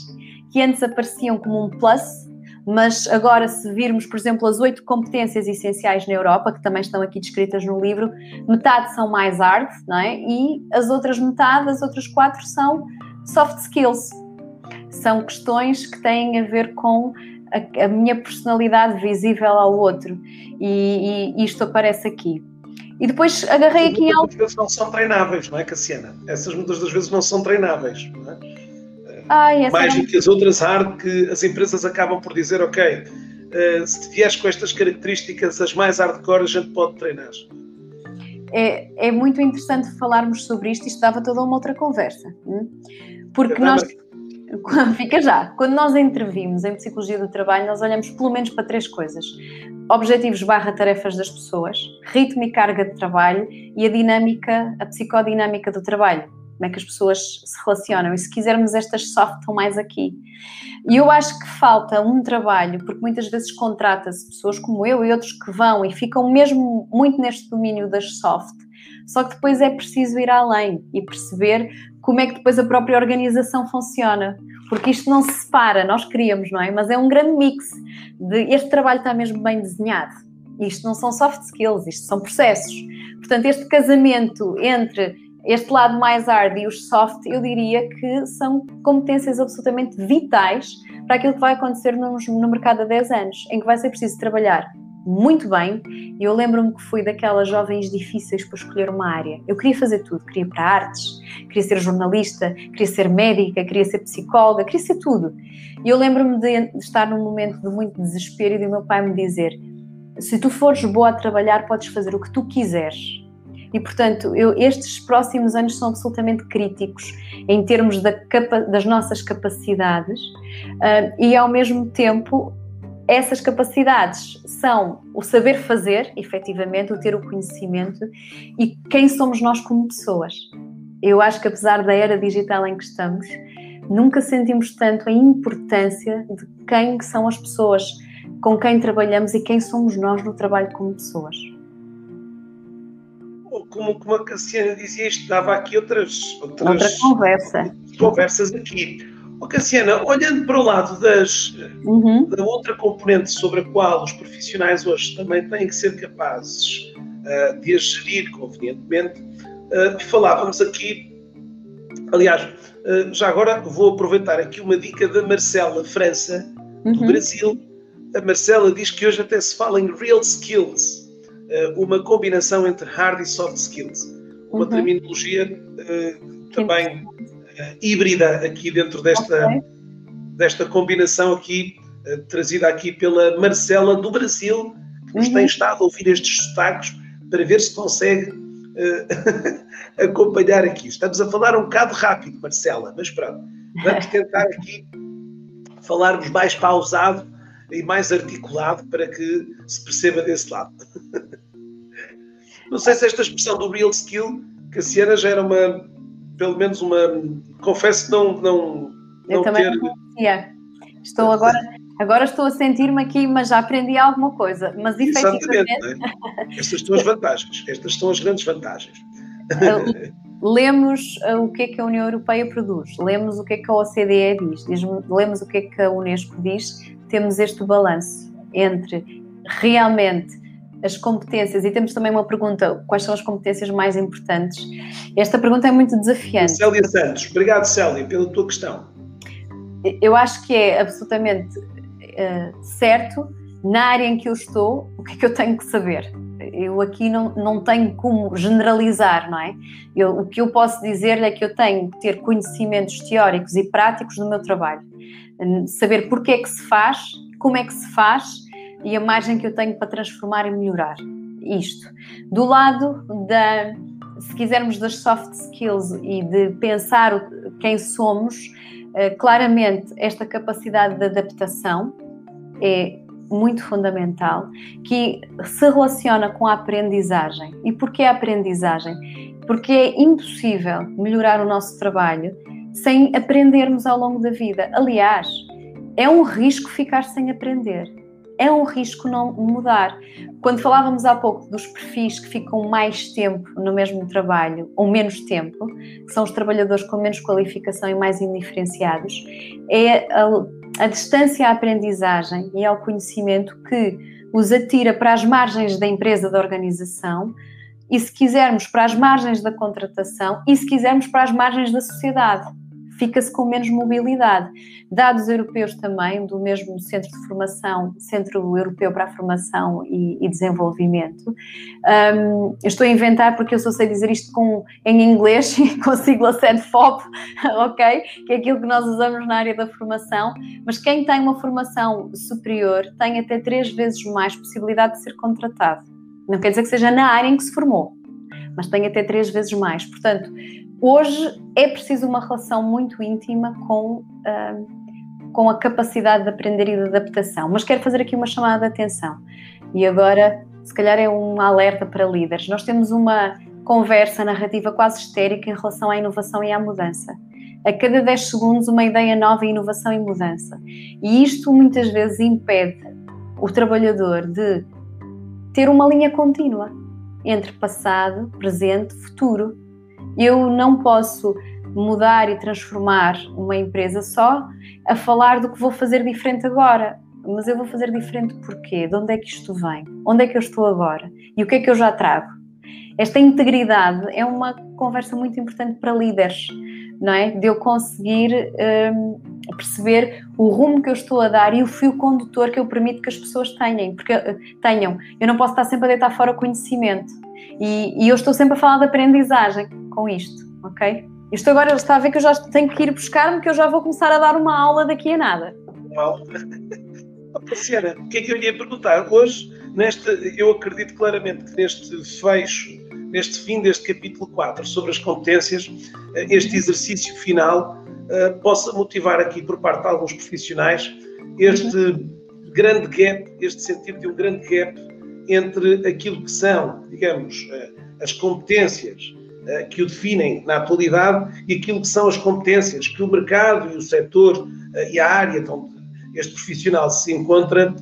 que antes apareciam como um plus mas agora, se virmos, por exemplo, as oito competências essenciais na Europa, que também estão aqui descritas no livro, metade são mais hard, não é? E as outras metade, as outras quatro, são soft skills. São questões que têm a ver com a, a minha personalidade visível ao outro. E, e isto aparece aqui. E depois agarrei aqui em algo. Muitas vezes não são treináveis, não é, Cassiana? Essas muitas das vezes não são treináveis, não é? Ai, mais do que as outras hard que as empresas acabam por dizer, ok, uh, se vieres com estas características, as mais hardcore, a gente pode treinar. É, é muito interessante falarmos sobre isto, isto dava toda uma outra conversa. Hum? Porque nós. Fica já. Quando nós intervimos em psicologia do trabalho, nós olhamos pelo menos para três coisas: objetivos barra tarefas das pessoas, ritmo e carga de trabalho e a dinâmica, a psicodinâmica do trabalho como é que as pessoas se relacionam. E se quisermos estas soft estão mais aqui. E eu acho que falta um trabalho, porque muitas vezes contrata-se pessoas como eu e outros que vão e ficam mesmo muito neste domínio das soft. Só que depois é preciso ir além e perceber como é que depois a própria organização funciona. Porque isto não se separa, nós queríamos, não é? Mas é um grande mix de este trabalho está mesmo bem desenhado. Isto não são soft skills, isto são processos. Portanto, este casamento entre este lado mais hard e os soft, eu diria que são competências absolutamente vitais para aquilo que vai acontecer no, no mercado há 10 anos, em que vai ser preciso trabalhar muito bem. E eu lembro-me que fui daquelas jovens difíceis para escolher uma área. Eu queria fazer tudo, queria ir para artes, queria ser jornalista, queria ser médica, queria ser psicóloga, queria ser tudo. E eu lembro-me de, de estar num momento de muito desespero e do meu pai me dizer: se tu fores boa a trabalhar, podes fazer o que tu quiseres e, portanto, eu, estes próximos anos são absolutamente críticos em termos da capa, das nossas capacidades uh, e, ao mesmo tempo, essas capacidades são o saber fazer, efetivamente, o ter o conhecimento e quem somos nós como pessoas. Eu acho que apesar da era digital em que estamos, nunca sentimos tanto a importância de quem são as pessoas com quem trabalhamos e quem somos nós no trabalho como pessoas. Como, como a Cassiana dizia, isto dava aqui outras, outras Outra conversa. conversas aqui. Oh, Cassiana, olhando para o lado das, uhum. da outra componente sobre a qual os profissionais hoje também têm que ser capazes uh, de a gerir convenientemente, uh, falávamos aqui, aliás, uh, já agora vou aproveitar aqui uma dica da Marcela França, do uhum. Brasil. A Marcela diz que hoje até se fala em real skills, uma combinação entre hard e soft skills, uma uhum. terminologia também híbrida aqui dentro desta, okay. desta combinação aqui, uh, trazida aqui pela Marcela do Brasil, que nos uhum. tem estado a ouvir estes sotaques para ver se consegue uh, acompanhar aqui. Estamos a falar um bocado rápido, Marcela, mas pronto, vamos tentar aqui falarmos mais pausado e mais articulado para que se perceba desse lado. Não sei se esta expressão do real skill, Cassiana, já era uma, pelo menos uma. Confesso que não. não eu não também ter... não conhecia. Estou agora. Agora estou a sentir-me aqui, mas já aprendi alguma coisa. Mas efetivamente. É? Estas são as vantagens. Estas são as grandes vantagens. lemos uh, o que é que a União Europeia produz, lemos o que é que a OCDE diz lemos o que é que a Unesco diz, temos este balanço entre realmente as competências, e temos também uma pergunta: quais são as competências mais importantes? Esta pergunta é muito desafiante. Célia Santos, obrigado, Célia, pela tua questão. Eu acho que é absolutamente uh, certo, na área em que eu estou, o que é que eu tenho que saber. Eu aqui não, não tenho como generalizar, não é? Eu, o que eu posso dizer é que eu tenho que ter conhecimentos teóricos e práticos do meu trabalho. Saber porque é que se faz, como é que se faz e a margem que eu tenho para transformar e melhorar isto. Do lado da, se quisermos, das soft skills e de pensar quem somos, eh, claramente esta capacidade de adaptação é muito fundamental, que se relaciona com a aprendizagem. E porquê a aprendizagem? Porque é impossível melhorar o nosso trabalho sem aprendermos ao longo da vida. Aliás, é um risco ficar sem aprender é um risco não mudar. Quando falávamos há pouco dos perfis que ficam mais tempo no mesmo trabalho ou menos tempo, que são os trabalhadores com menos qualificação e mais indiferenciados, é a, a distância à aprendizagem e ao conhecimento que os atira para as margens da empresa, da organização, e se quisermos para as margens da contratação e se quisermos para as margens da sociedade fica-se com menos mobilidade. Dados europeus também, do mesmo Centro de Formação, Centro Europeu para a Formação e, e Desenvolvimento. Um, estou a inventar porque eu só sei dizer isto com, em inglês, com sigla CEDFOP, ok? Que é aquilo que nós usamos na área da formação. Mas quem tem uma formação superior tem até três vezes mais possibilidade de ser contratado. Não quer dizer que seja na área em que se formou, mas tem até três vezes mais. Portanto, Hoje é preciso uma relação muito íntima com, uh, com a capacidade de aprender e de adaptação. Mas quero fazer aqui uma chamada de atenção. E agora, se calhar, é um alerta para líderes. Nós temos uma conversa narrativa quase histérica em relação à inovação e à mudança. A cada 10 segundos, uma ideia nova, inovação e mudança. E isto muitas vezes impede o trabalhador de ter uma linha contínua entre passado, presente, futuro. Eu não posso mudar e transformar uma empresa só a falar do que vou fazer diferente agora. Mas eu vou fazer diferente porquê? De onde é que isto vem? Onde é que eu estou agora? E o que é que eu já trago? Esta integridade é uma conversa muito importante para líderes, não é? De eu conseguir um, perceber o rumo que eu estou a dar e o fio condutor que eu permito que as pessoas tenham, porque eh, tenham. Eu não posso estar sempre a deitar fora o conhecimento. E, e eu estou sempre a falar de aprendizagem com isto, ok? Isto agora está a ver que eu já tenho que ir buscar-me, que eu já vou começar a dar uma aula daqui a nada. Uma aula? Luciana, o que é que eu lhe ia perguntar? Hoje, neste, eu acredito claramente que neste fecho, neste fim deste capítulo 4 sobre as competências, eh, este exercício final uh, possa motivar aqui por parte de alguns profissionais este grande gap, este sentido de um grande gap entre aquilo que são, digamos, as competências que o definem na atualidade e aquilo que são as competências que o mercado e o setor e a área onde este profissional se encontra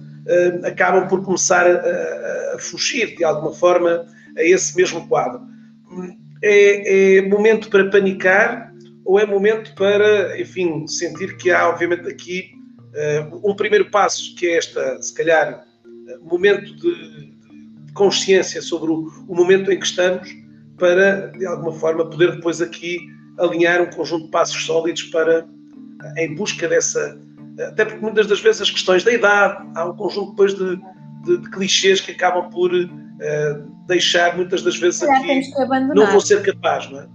acabam por começar a fugir de alguma forma a esse mesmo quadro. É, é, momento para panicar ou é momento para, enfim, sentir que há, obviamente, aqui uh, um primeiro passo, que é esta, se calhar, uh, momento de, de, consciência sobre o, o, momento em que estamos, para, de alguma forma, poder depois aqui alinhar um conjunto de passos sólidos para, uh, em busca dessa. Até porque muitas das vezes as questões da idade, há um conjunto depois de, de, de clichês que acabam por deixar muitas das vezes aqui. Não vou ser capaz, não é?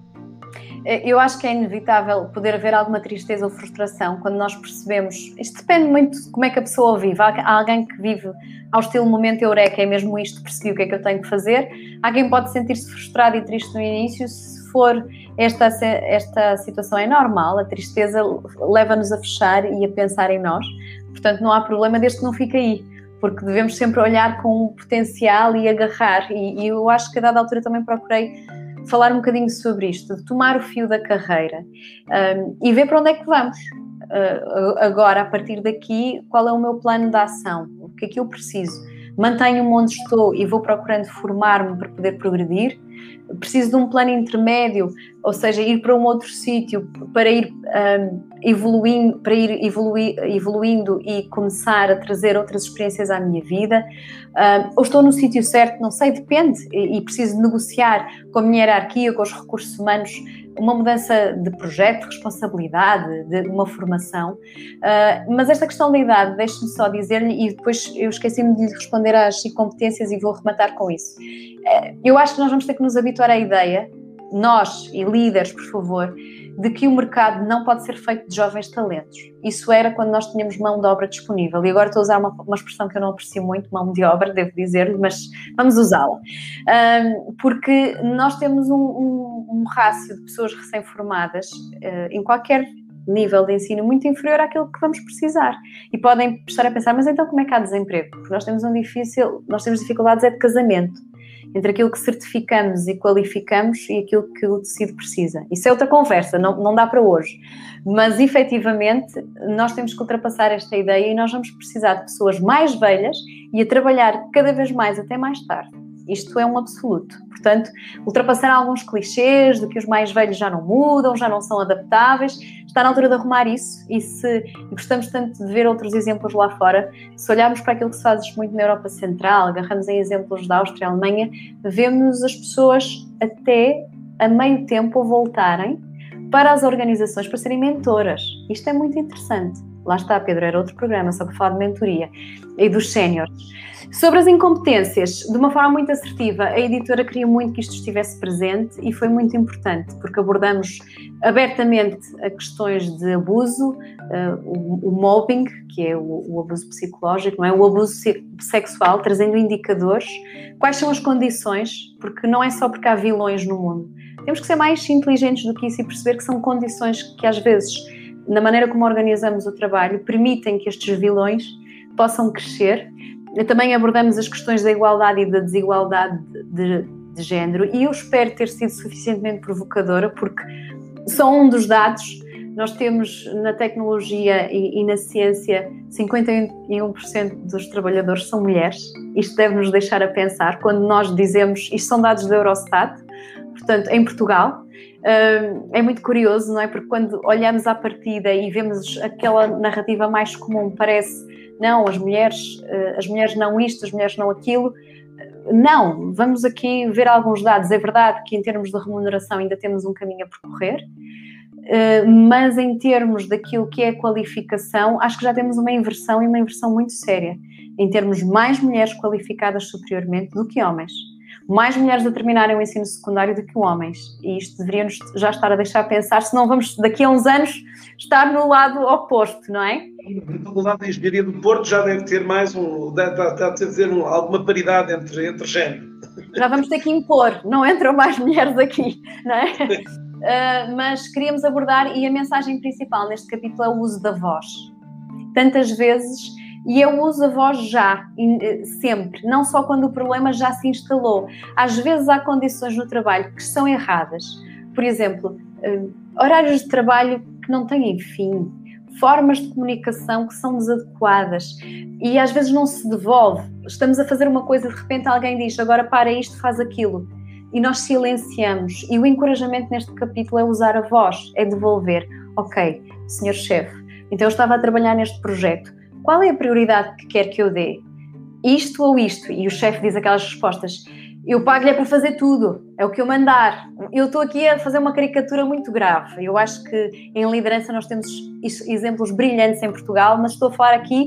Eu acho que é inevitável poder haver alguma tristeza ou frustração quando nós percebemos. Isto depende muito de como é que a pessoa vive. Há alguém que vive ao estilo momento eureka, é mesmo isto, percebi o que é que eu tenho que fazer. Alguém pode sentir-se frustrado e triste no início, se for esta, esta situação é normal, a tristeza leva-nos a fechar e a pensar em nós. Portanto, não há problema desde que não fique aí porque devemos sempre olhar com o potencial e agarrar. E, e, eu acho que a dada altura também procurei falar um bocadinho sobre isto, de tomar o fio da carreira um, e ver para onde é que vamos. Uh, agora, a partir daqui, qual é o meu plano de ação? O que é que eu preciso? Mantenho-me onde estou e vou procurando formar-me para poder progredir? Preciso de um plano intermédio, ou seja, ir para um outro sítio para ir um, evoluindo, para ir evoluir, evoluindo e começar a trazer outras experiências à minha vida, um, ou estou no sítio certo, não sei, depende, e, e preciso negociar com a minha hierarquia, com os recursos humanos, uma mudança de projeto, de responsabilidade, de uma formação. Uh, mas esta questão da idade, deixe-me só dizer-lhe, e depois eu esqueci-me de lhe responder às competências e vou rematar com isso. Uh, eu acho que nós vamos ter que nos habituar à ideia, nós e líderes, por favor, de que o mercado não pode ser feito de jovens talentos. Isso era quando nós tínhamos mão de obra disponível. E agora estou a usar uma, uma expressão que eu não aprecio muito, mão de obra, devo dizer-lhe, mas vamos usá-la. Um, porque nós temos um, um, um rácio de pessoas recém-formadas uh, em qualquer nível de ensino muito inferior àquilo que vamos precisar. E podem estar a pensar, mas então como é que há desemprego? Porque nós temos um difícil, nós temos dificuldades é de casamento entre aquilo que certificamos e qualificamos e aquilo que o tecido precisa. Isso é outra conversa, não, não dá para hoje. Mas efetivamente nós temos que ultrapassar esta ideia e nós vamos precisar de pessoas mais velhas e a trabalhar cada vez mais até mais tarde. Isto é um absoluto. Portanto, ultrapassar alguns clichês de que os mais velhos já não mudam, já não são adaptáveis, está na altura de arrumar isso. E se gostamos tanto de ver outros exemplos lá fora, se olharmos para aquilo que se faz muito na Europa Central, agarramos em exemplos da Áustria e Alemanha, vemos as pessoas até a meio tempo voltarem para as organizações para serem mentoras. Isto é muito interessante. Lá está, Pedro, era outro programa, só que falar de mentoria e dos séniores. Sobre as incompetências, de uma forma muito assertiva, a editora queria muito que isto estivesse presente e foi muito importante, porque abordamos abertamente a questões de abuso, uh, o, mobbing, que é o, abuso psicológico, não é? o abuso sexual, trazendo indicadores, quais são as condições, porque não é só porque há vilões no mundo. Temos que ser mais inteligentes do que isso e perceber que são condições que às vezes, na maneira como organizamos o trabalho, permitem que estes vilões possam crescer também abordamos as questões da igualdade e da desigualdade de, de género e eu espero ter sido suficientemente provocadora porque só um dos dados nós temos na tecnologia e, e, na ciência 51% dos trabalhadores são mulheres. Isto deve nos deixar a pensar quando nós dizemos, isto são dados da Eurostat, portanto, em Portugal. É muito curioso, não é? Porque quando olhamos à partida e vemos aquela narrativa mais comum, parece não, as mulheres, eh, as mulheres não isto, as mulheres não aquilo. Não, vamos aqui ver alguns dados. É verdade que em termos de remuneração ainda temos um caminho a percorrer, eh, mas em termos daquilo que é qualificação, acho que já temos uma inversão e uma inversão muito séria, em termos mais mulheres qualificadas superiormente do que homens mais mulheres a terminarem o ensino secundário do que homens. E isto deveria-nos já estar a deixar pensar se não vamos, daqui a uns anos, estar no lado oposto, não é? A Faculdade de Engenharia do Porto já deve ter mais um, deve, deve ter um, alguma paridade entre, entre género. Já vamos ter que impor, não entram mais mulheres aqui, não é? Uh, mas queríamos abordar, e a mensagem principal neste capítulo é o uso da voz. Tantas vezes E eu uso a voz já, eh, sempre, não só quando o problema já se instalou. Às vezes há condições no trabalho que são erradas. Por exemplo, eh, horários de trabalho que não têm fim, formas de comunicação que são desadequadas e às vezes não se devolve. Estamos a fazer uma coisa, de repente alguém diz agora para isto, faz aquilo. E nós silenciamos. E o encorajamento neste capítulo é usar a voz, é devolver. Ok, senhor chefe, então eu estava a trabalhar neste projeto. Qual é a prioridade que quer que eu dê? Isto ou isto? E o chefe diz aquelas respostas. Eu pago-lhe para fazer tudo, é o que eu mandar. Eu estou aqui a fazer uma caricatura muito grave. Eu acho que em liderança nós temos exemplos brilhantes em Portugal, mas estou a falar aqui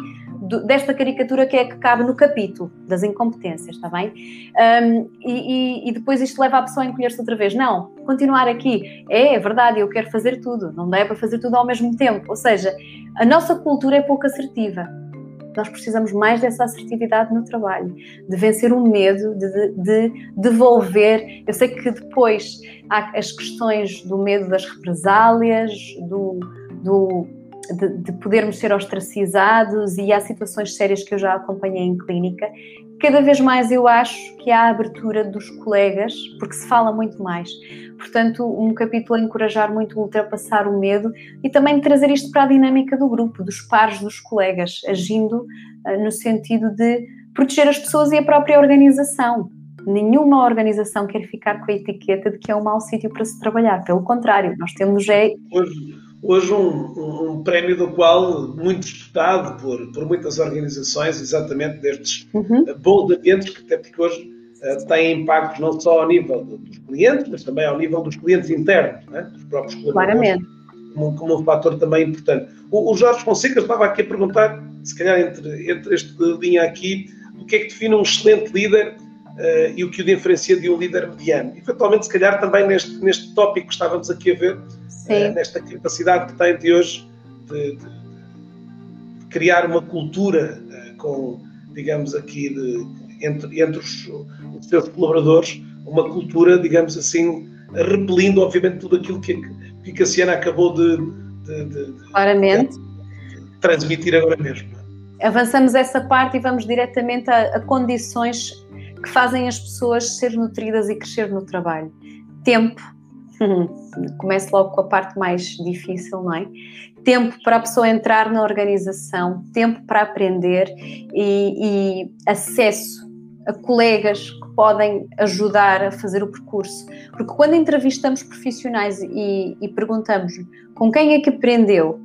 desta caricatura que é que cabe no capítulo das incompetências, está bem? Um, e, e, depois isto leva a pessoa a encolher-se outra vez. Não, continuar aqui. É, é verdade, eu quero fazer tudo. Não dá para fazer tudo ao mesmo tempo. Ou seja, a nossa cultura é pouco assertiva. Nós precisamos mais dessa assertividade no trabalho, de vencer o medo, de, de, de devolver. Eu sei que depois há as questões do medo das represálias, do, do de, de, podermos ser ostracizados e há situações sérias que eu já acompanhei em clínica. Cada vez mais eu acho que há abertura dos colegas, porque se fala muito mais. Portanto, um capítulo a encorajar muito ultrapassar o medo e também trazer isto para a dinâmica do grupo, dos pares dos colegas, agindo uh, no sentido de proteger as pessoas e a própria organização. Nenhuma organização quer ficar com a etiqueta de que é um mau sítio para se trabalhar. Pelo contrário, nós temos é. Hoje, hoje um, um, prémio do qual muito disputado por, por muitas organizações, exatamente destes uhum. bons ambientes, que até porque hoje uh, têm impactos não só ao nível dos clientes, mas também ao nível dos clientes internos, né? dos próprios colaboradores, como, como, um fator também importante. O, o, Jorge Fonseca estava aqui a perguntar, se calhar entre, entre este linha aqui, o que é que define um excelente líder uh, e o que o diferencia de um líder mediano. Eventualmente, se calhar também neste, neste tópico que estávamos aqui a ver, uh, nesta capacidade que tem de hoje de, de, de criar uma cultura uh, com, digamos aqui, de, entre, entre os, os, seus colaboradores, uma cultura, digamos assim, repelindo, obviamente, tudo aquilo que, que a Cassiana acabou de, de, Claramente. transmitir agora mesmo. Avançamos essa parte e vamos diretamente a, a condições que fazem as pessoas ser nutridas e crescer no trabalho. Tempo. Começo logo com a parte mais difícil, não é? Tempo para a pessoa entrar na organização, tempo para aprender e, e acesso a colegas que podem ajudar a fazer o percurso. Porque quando entrevistamos profissionais e, e perguntamos com quem é que aprendeu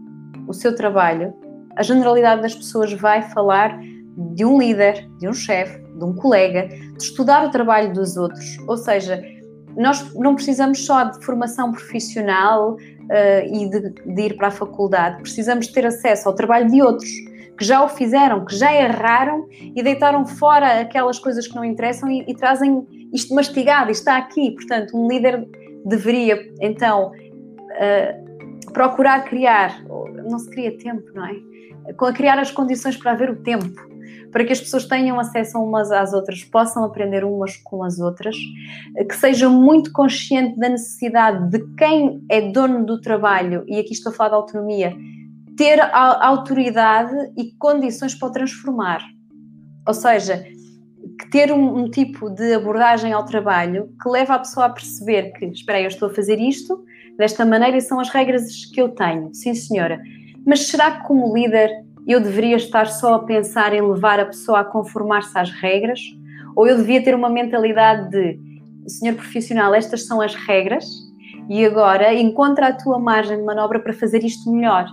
o seu trabalho, a generalidade das pessoas vai falar de um líder, de um chefe, de um colega, de estudar o trabalho dos outros. Ou seja, nós não precisamos só de formação profissional uh, e de, de, ir para a faculdade, precisamos ter acesso ao trabalho de outros que já o fizeram, que já erraram e deitaram fora aquelas coisas que não interessam e, e trazem isto mastigado, isto está aqui. Portanto, um líder deveria então uh, procurar criar, não se cria tempo, não é? Criar as condições para haver o tempo para que as pessoas tenham acesso umas às outras, possam aprender umas com as outras, que sejam muito conscientes da necessidade de quem é dono do trabalho, e aqui estou a falar de autonomia, ter a autoridade e condições para o transformar. Ou seja, ter um, um, tipo de abordagem ao trabalho que leva a pessoa a perceber que, espera aí, eu estou a fazer isto desta maneira e são as regras que eu tenho. Sim, senhora. Mas será que como líder eu deveria estar só a pensar em levar a pessoa a conformar-se às regras? Ou eu devia ter uma mentalidade de, senhor profissional, estas são as regras e agora encontra a tua margem de manobra para fazer isto melhor.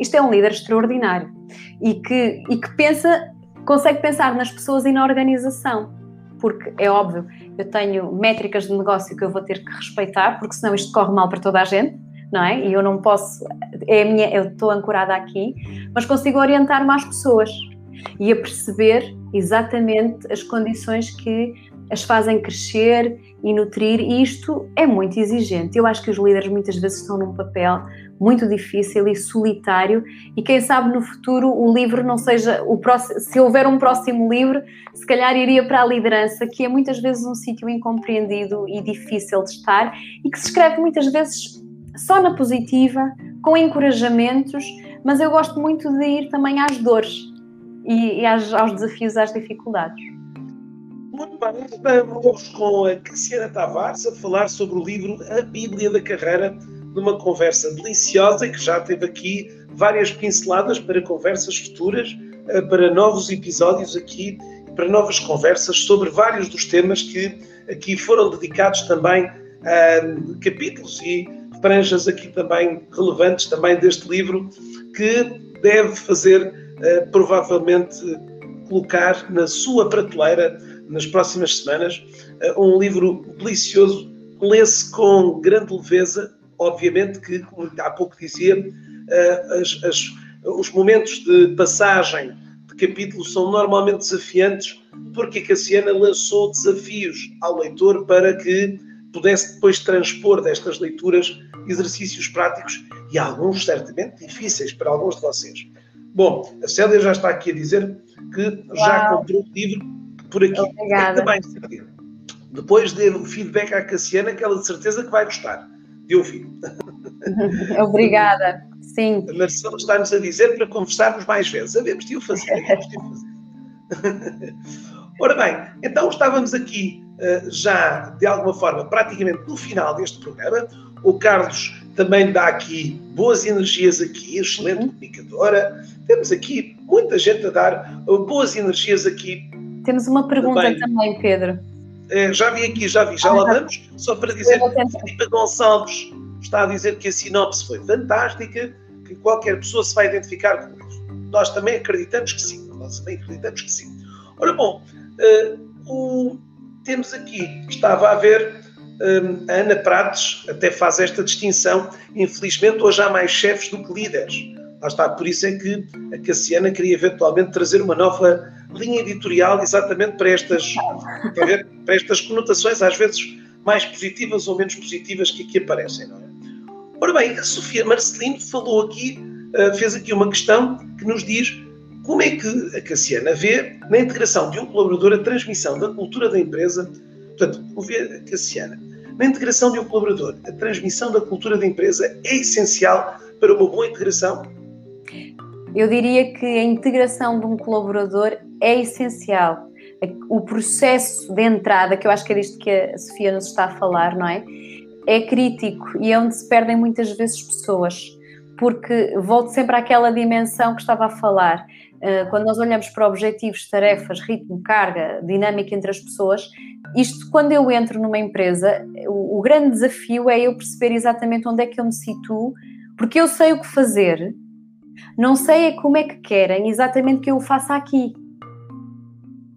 Isto é um líder extraordinário e que, e que pensa, consegue pensar nas pessoas e na organização. Porque é óbvio, eu tenho métricas de negócio que eu vou ter que respeitar, porque senão isto corre mal para toda a gente não é? E eu não posso, é minha, eu estou ancorada aqui, mas consigo orientar mais pessoas e a perceber exatamente as condições que as fazem crescer e nutrir, e isto é muito exigente. Eu acho que os líderes muitas vezes estão num papel muito difícil e solitário, e quem sabe no futuro o livro não seja o próximo, se houver um próximo livro, se calhar iria para a liderança, que é muitas vezes um sítio incompreendido e difícil de estar, e que se escreve muitas vezes só na positiva, com encorajamentos, mas eu gosto muito de ir também às dores. e, e aos, aos desafios, às dificuldades. Muito bem, estamos com a Cristiana Tavares a falar sobre o livro A Bíblia da Carreira, numa conversa deliciosa que já teve aqui várias pinceladas para conversas futuras, eh, para novos episódios aqui, para novas conversas sobre vários dos temas que aqui foram dedicados também a capítulos e franjas aqui também relevantes também deste livro que deve fazer uh, provavelmente colocar na sua prateleira nas próximas semanas uh, um livro delicioso. Lê-se com grande leveza obviamente que como há pouco dizia uh, as, as, os momentos de passagem de capítulo são normalmente desafiantes porque a Cassiana lançou desafios ao leitor para que pudesse depois transpor destas leituras exercícios práticos e alguns certamente difíceis para alguns de vocês. Bom, a Célia já está aqui a dizer que Uau. já comprou o livro por aqui. Obrigada. Também, Depois dê o feedback à Cassiana, que ela de certeza que vai gostar de ouvir. Obrigada, sim. A Marcela está-nos a dizer para conversarmos mais vezes. Sabemos de o fazer. de o fazer. Ora bem, então estávamos aqui já, de alguma forma, praticamente no final deste programa. O Carlos também dá aqui boas energias aqui, excelente uhum. comunicadora. Temos aqui muita gente a dar boas energias aqui. Temos uma pergunta também, também Pedro. Uh, já vi aqui, já vi, já ah, lá vamos. Só para dizer que Filipe Gonçalves está a dizer que a sinopse foi fantástica, que qualquer pessoa se vai identificar com isso. Nós também acreditamos que sim. Nós também acreditamos que sim. Ora bom, Uh, o, temos aqui, estava a ver, um, a Ana Prates até faz esta distinção. Infelizmente, hoje há mais chefes do que líderes. Lá está, por isso é que a Cassiana queria eventualmente trazer uma nova linha editorial exatamente para estas, para, estas conotações, às vezes mais positivas ou menos positivas que aqui aparecem, não é? Ora bem, a Sofia Marcelino falou aqui, uh, fez aqui uma questão que nos diz como é que a Cassiana vê na integração de um colaborador a transmissão da cultura da empresa? Portanto, o vê a Cassiana. Na integração de um colaborador, a transmissão da cultura da empresa é essencial para uma boa integração? Eu diria que a integração de um colaborador é essencial. O processo de entrada, que eu acho que é disto que a Sofia nos está a falar, não é? É crítico e é onde se perdem muitas vezes pessoas. Porque volto sempre àquela dimensão que estava a falar quando nós olhamos para objetivos, tarefas, ritmo, carga, dinâmica entre as pessoas, isto quando eu entro numa empresa, o, o grande desafio é eu perceber exatamente onde é que eu me situo, porque eu sei o que fazer, não sei é como é que querem exatamente que eu o faça aqui,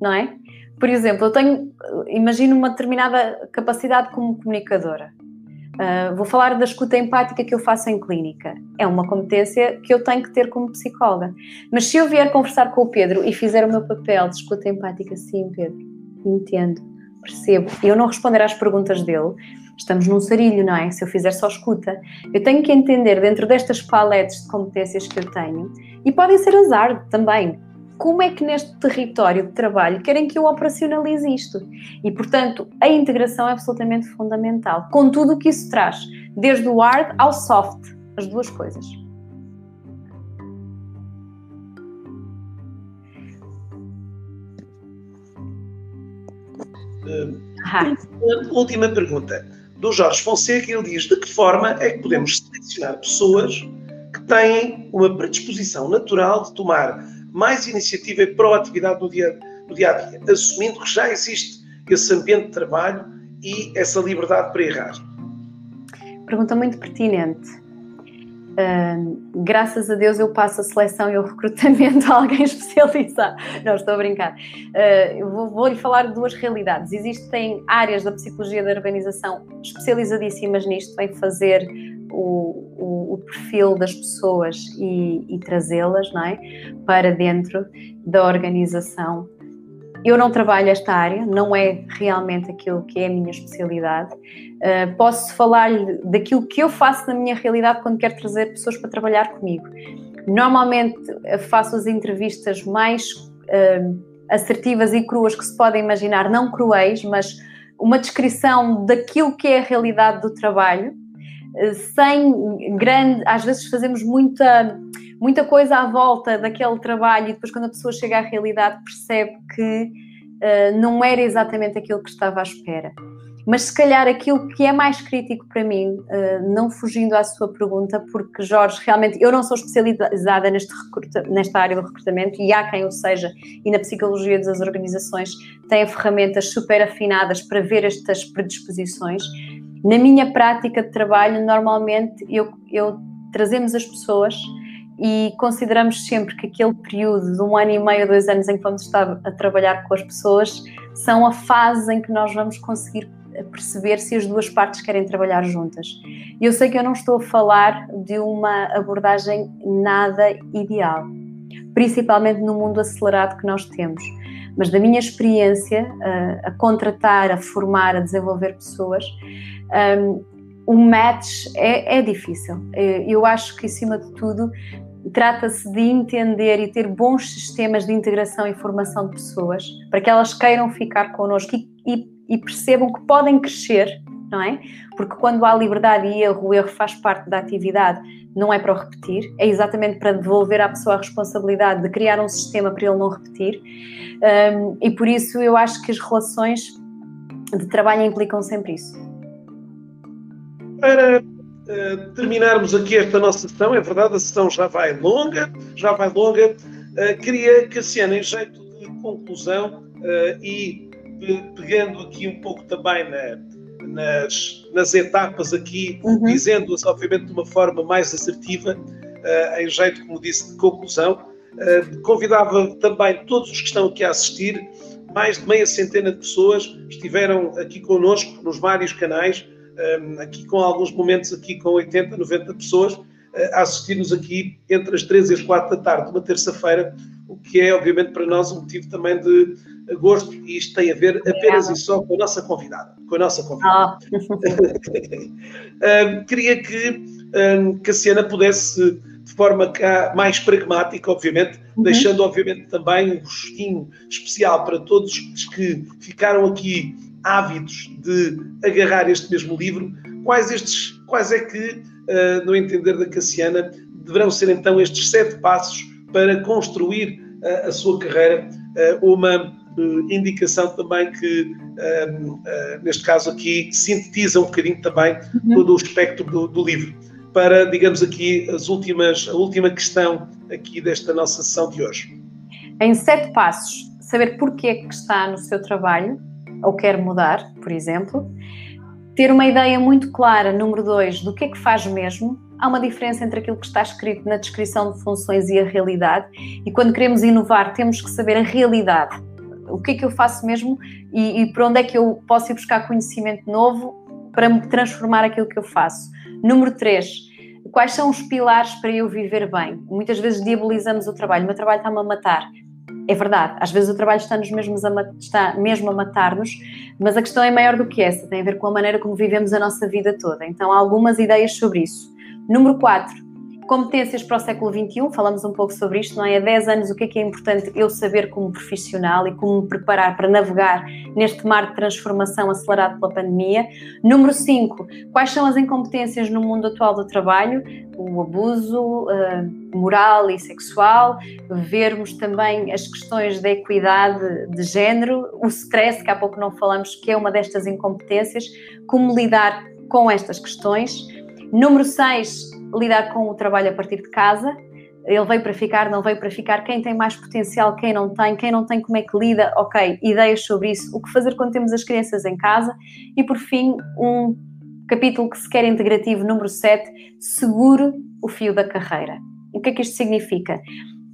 não é? Por exemplo, eu tenho, imagino uma determinada capacidade como comunicadora. Uh, vou falar da escuta empática que eu faço em clínica. É uma competência que eu tenho que ter como psicóloga. Mas se eu vier conversar com o Pedro e fizer o meu papel de escuta empática, sim, Pedro, entendo, percebo, eu não responder às perguntas dele, estamos num sarilho, não é? Se eu fizer só escuta, eu tenho que entender dentro destas paletes de competências que eu tenho, e podem ser azar também, como é que neste território de trabalho querem que eu operacionalize isto? E, portanto, a integração é absolutamente fundamental, com tudo o que isso traz, desde o hard ao soft, as duas coisas. Uh, última pergunta do Jorge Fonseca, ele diz de que forma é que podemos selecionar pessoas que têm uma predisposição natural de tomar mais iniciativa e proatividade no dia, no dia a dia, assumindo que já existe esse ambiente de trabalho e essa liberdade para errar? Pergunta muito pertinente. Uh, graças a Deus eu passo a seleção e o recrutamento a alguém especializado. Não, estou a brincar. Uh, vou, vou, lhe falar de duas realidades. Existem áreas da psicologia da organização especializadíssimas nisto, em fazer o, o, o perfil das pessoas e, e trazê-las é? para dentro da organização. Eu não trabalho esta área, não é realmente aquilo que é a minha especialidade. Uh, posso falar daquilo que eu faço na minha realidade quando quero trazer pessoas para trabalhar comigo. Normalmente faço as entrevistas mais uh, assertivas e cruas que se podem imaginar, não cruéis, mas uma descrição daquilo que é a realidade do trabalho sem grande, às vezes fazemos muita muita coisa à volta daquele trabalho e depois quando a pessoa chega à realidade percebe que uh, não era exatamente aquilo que estava à espera. Mas se calhar aquilo que é mais crítico para mim, uh, não fugindo à sua pergunta, porque Jorge, realmente eu não sou especializada neste nesta área do recrutamento e há quem o seja, e na psicologia das organizações tem ferramentas super afinadas para ver estas predisposições. Na minha prática de trabalho, normalmente eu, eu trazemos as pessoas e consideramos sempre que aquele período de um ano e meio, dois anos em que vamos estar a trabalhar com as pessoas são a fase em que nós vamos conseguir perceber se as duas partes querem trabalhar juntas. Eu sei que eu não estou a falar de uma abordagem nada ideal, principalmente no mundo acelerado que nós temos. Mas da minha experiência a, contratar, a formar, a desenvolver pessoas, um, o match é, é difícil. Eu acho que, acima de tudo, trata-se de entender e ter bons sistemas de integração e formação de pessoas para que elas queiram ficar connosco e, e, e, percebam que podem crescer, não é? Porque quando há liberdade e erro, o erro faz parte da atividade, não é para o repetir, é exatamente para devolver à pessoa a responsabilidade de criar um sistema para ele não repetir. Um, e por isso eu acho que as relações de trabalho implicam sempre isso. Para uh, terminarmos aqui esta nossa sessão, é verdade, a sessão já vai longa, já vai longa. Uh, queria, Cassiana, em jeito de conclusão uh, e pegando aqui um pouco também na, nas, nas etapas aqui, uhum. dizendo-as obviamente de uma forma mais assertiva, em jeito, como disse, de conclusão, convidava também todos os que estão aqui a assistir, mais de meia centena de pessoas estiveram aqui connosco nos vários canais, aqui com alguns momentos aqui com 80, 90 pessoas, eh, a assistir-nos aqui entre as 3 e as 4 da tarde, uma terça-feira, o que é, obviamente, para nós um motivo também de gosto, e isto tem a ver apenas e só com a nossa convidada. Com a nossa convidada. Oh. queria que um, Cassiana pudesse, de forma mais pragmática, obviamente, uhum. deixando, obviamente, também um gostinho especial para todos os que ficaram aqui ávidos de agarrar este mesmo livro, quais estes, quais é que, uh, no entender da Cassiana, deverão ser então estes sete passos para construir uh, a sua carreira, uh, uma indicação também que, neste caso aqui, sintetiza um bocadinho também uhum. todo o espectro do, do livro para, digamos aqui, as últimas, a última questão aqui desta nossa sessão de hoje. Em sete passos, saber porquê é que está no seu trabalho, ou quer mudar, por exemplo. Ter uma ideia muito clara, número dois, do que é que faz mesmo. Há uma diferença entre aquilo que está escrito na descrição de funções e a realidade. E quando queremos inovar, temos que saber a realidade. O que é que eu faço mesmo e, e para onde é que eu posso ir buscar conhecimento novo para transformar aquilo que eu faço. Número três, quais são os pilares para eu viver bem? Muitas vezes diabolizamos o trabalho. O meu trabalho está-me a matar é verdade, às vezes o trabalho está-nos mesmo a, está mesmo a matar-nos, mas a questão é maior do que essa, tem a ver com a maneira como vivemos a nossa vida toda. Então, há algumas ideias sobre isso. Número 4, competências para o século XXI, falamos um pouco sobre isto, não é? Há 10 anos, o que é que é importante eu saber como profissional e como me preparar para navegar neste mar de transformação acelerado pela pandemia. Número 5, quais são as incompetências no mundo atual do trabalho? O abuso uh, moral e sexual, vermos também as questões da equidade de género, o stress, que há pouco não falamos, que é uma destas incompetências, como lidar com estas questões. Número 6, lidar com o trabalho a partir de casa. Ele veio para ficar, não veio para ficar. Quem tem mais potencial, quem não tem, quem não tem, como é que lida? Ok, ideias sobre isso. O que fazer quando temos as crianças em casa? E por fim, um capítulo que se quer integrativo, número 7, segure o fio da carreira. O que é que isto significa?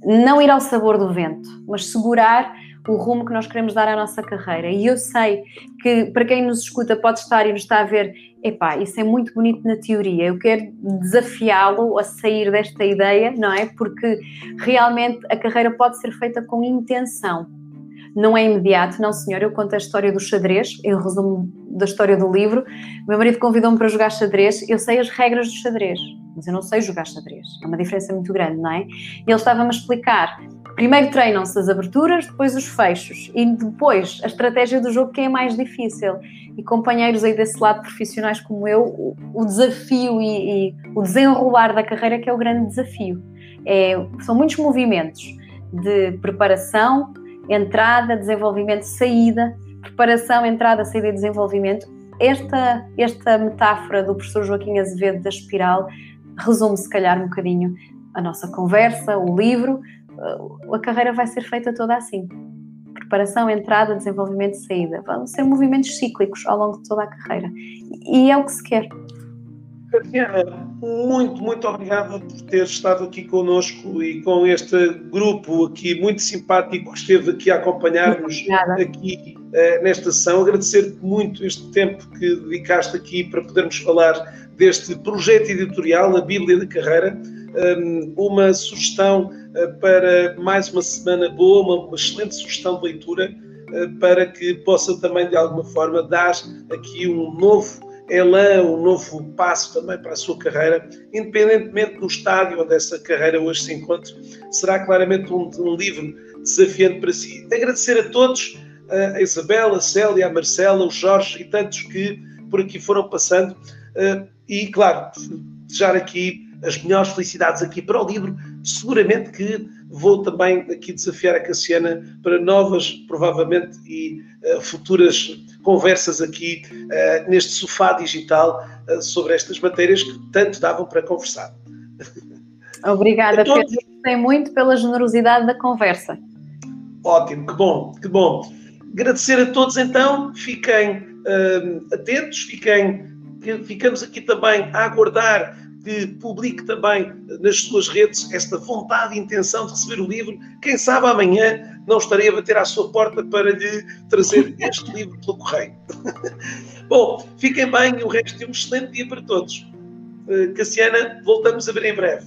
Não ir ao sabor do vento, mas segurar o rumo que nós queremos dar à nossa carreira. E eu sei que para quem nos escuta pode estar e nos está a ver, epá, isso é muito bonito na teoria, eu quero desafiá-lo a sair desta ideia, não é? Porque realmente a carreira pode ser feita com intenção. Não é imediato, não senhor. Eu conto a história do xadrez, em resumo da história do livro. Meu marido convidou-me para jogar xadrez. Eu sei as regras do xadrez, mas eu não sei jogar xadrez. É uma diferença muito grande, não é? E ele estava-me a explicar primeiro treinam-se as aberturas, depois os fechos e depois a estratégia do jogo que é mais difícil. E companheiros aí desse lado profissionais como eu, o, o desafio e, e, o desenrolar da carreira que é o grande desafio. É, são muitos movimentos de preparação, entrada, desenvolvimento, saída, preparação, entrada, saída e desenvolvimento. Esta, esta metáfora do professor Joaquim Azevedo da espiral resume se calhar um bocadinho a nossa conversa, o livro, a carreira vai ser feita toda assim. Preparação, entrada, desenvolvimento e saída. Vão ser movimentos cíclicos ao longo de toda a carreira. E é o que se quer. Tatiana, muito, muito obrigada por ter estado aqui conosco e com este grupo aqui muito simpático que esteve aqui a acompanhar-nos aqui uh, nesta sessão. Agradecer muito este tempo que dedicaste aqui para podermos falar deste projeto editorial, a Bíblia da Carreira. Um, uma sugestão uh, para mais uma semana boa, uma, excelente sugestão de leitura uh, para que possa também, de alguma forma, dar aqui um novo elan, um novo passo também para a sua carreira, independentemente do estádio onde essa carreira hoje se encontra, será claramente um, um livro desafiante para si. Agradecer a todos, a Isabela, a Célia, a Marcela, o Jorge e tantos que por aqui foram passando, e claro, desejar aqui as melhores felicidades aqui para o livro. Seguramente que vou também aqui desafiar a Cassiana para novas, provavelmente, e uh, futuras conversas aqui uh, neste sofá digital uh, sobre estas matérias que tanto davam para conversar. Obrigada, Pedro. Gostei muito pela generosidade da conversa. Ótimo, que bom, que bom. Agradecer a todos então, fiquem atentos, fiquem, ficamos aqui também a aguardar que publique também nas suas redes esta vontade e intenção de receber o livro. Quem sabe amanhã não estarei a bater à sua porta para lhe trazer este livro pelo correio. Bom, fiquem bem e o resto de um excelente dia para todos. Eh, Cassiana, voltamos a ver em breve.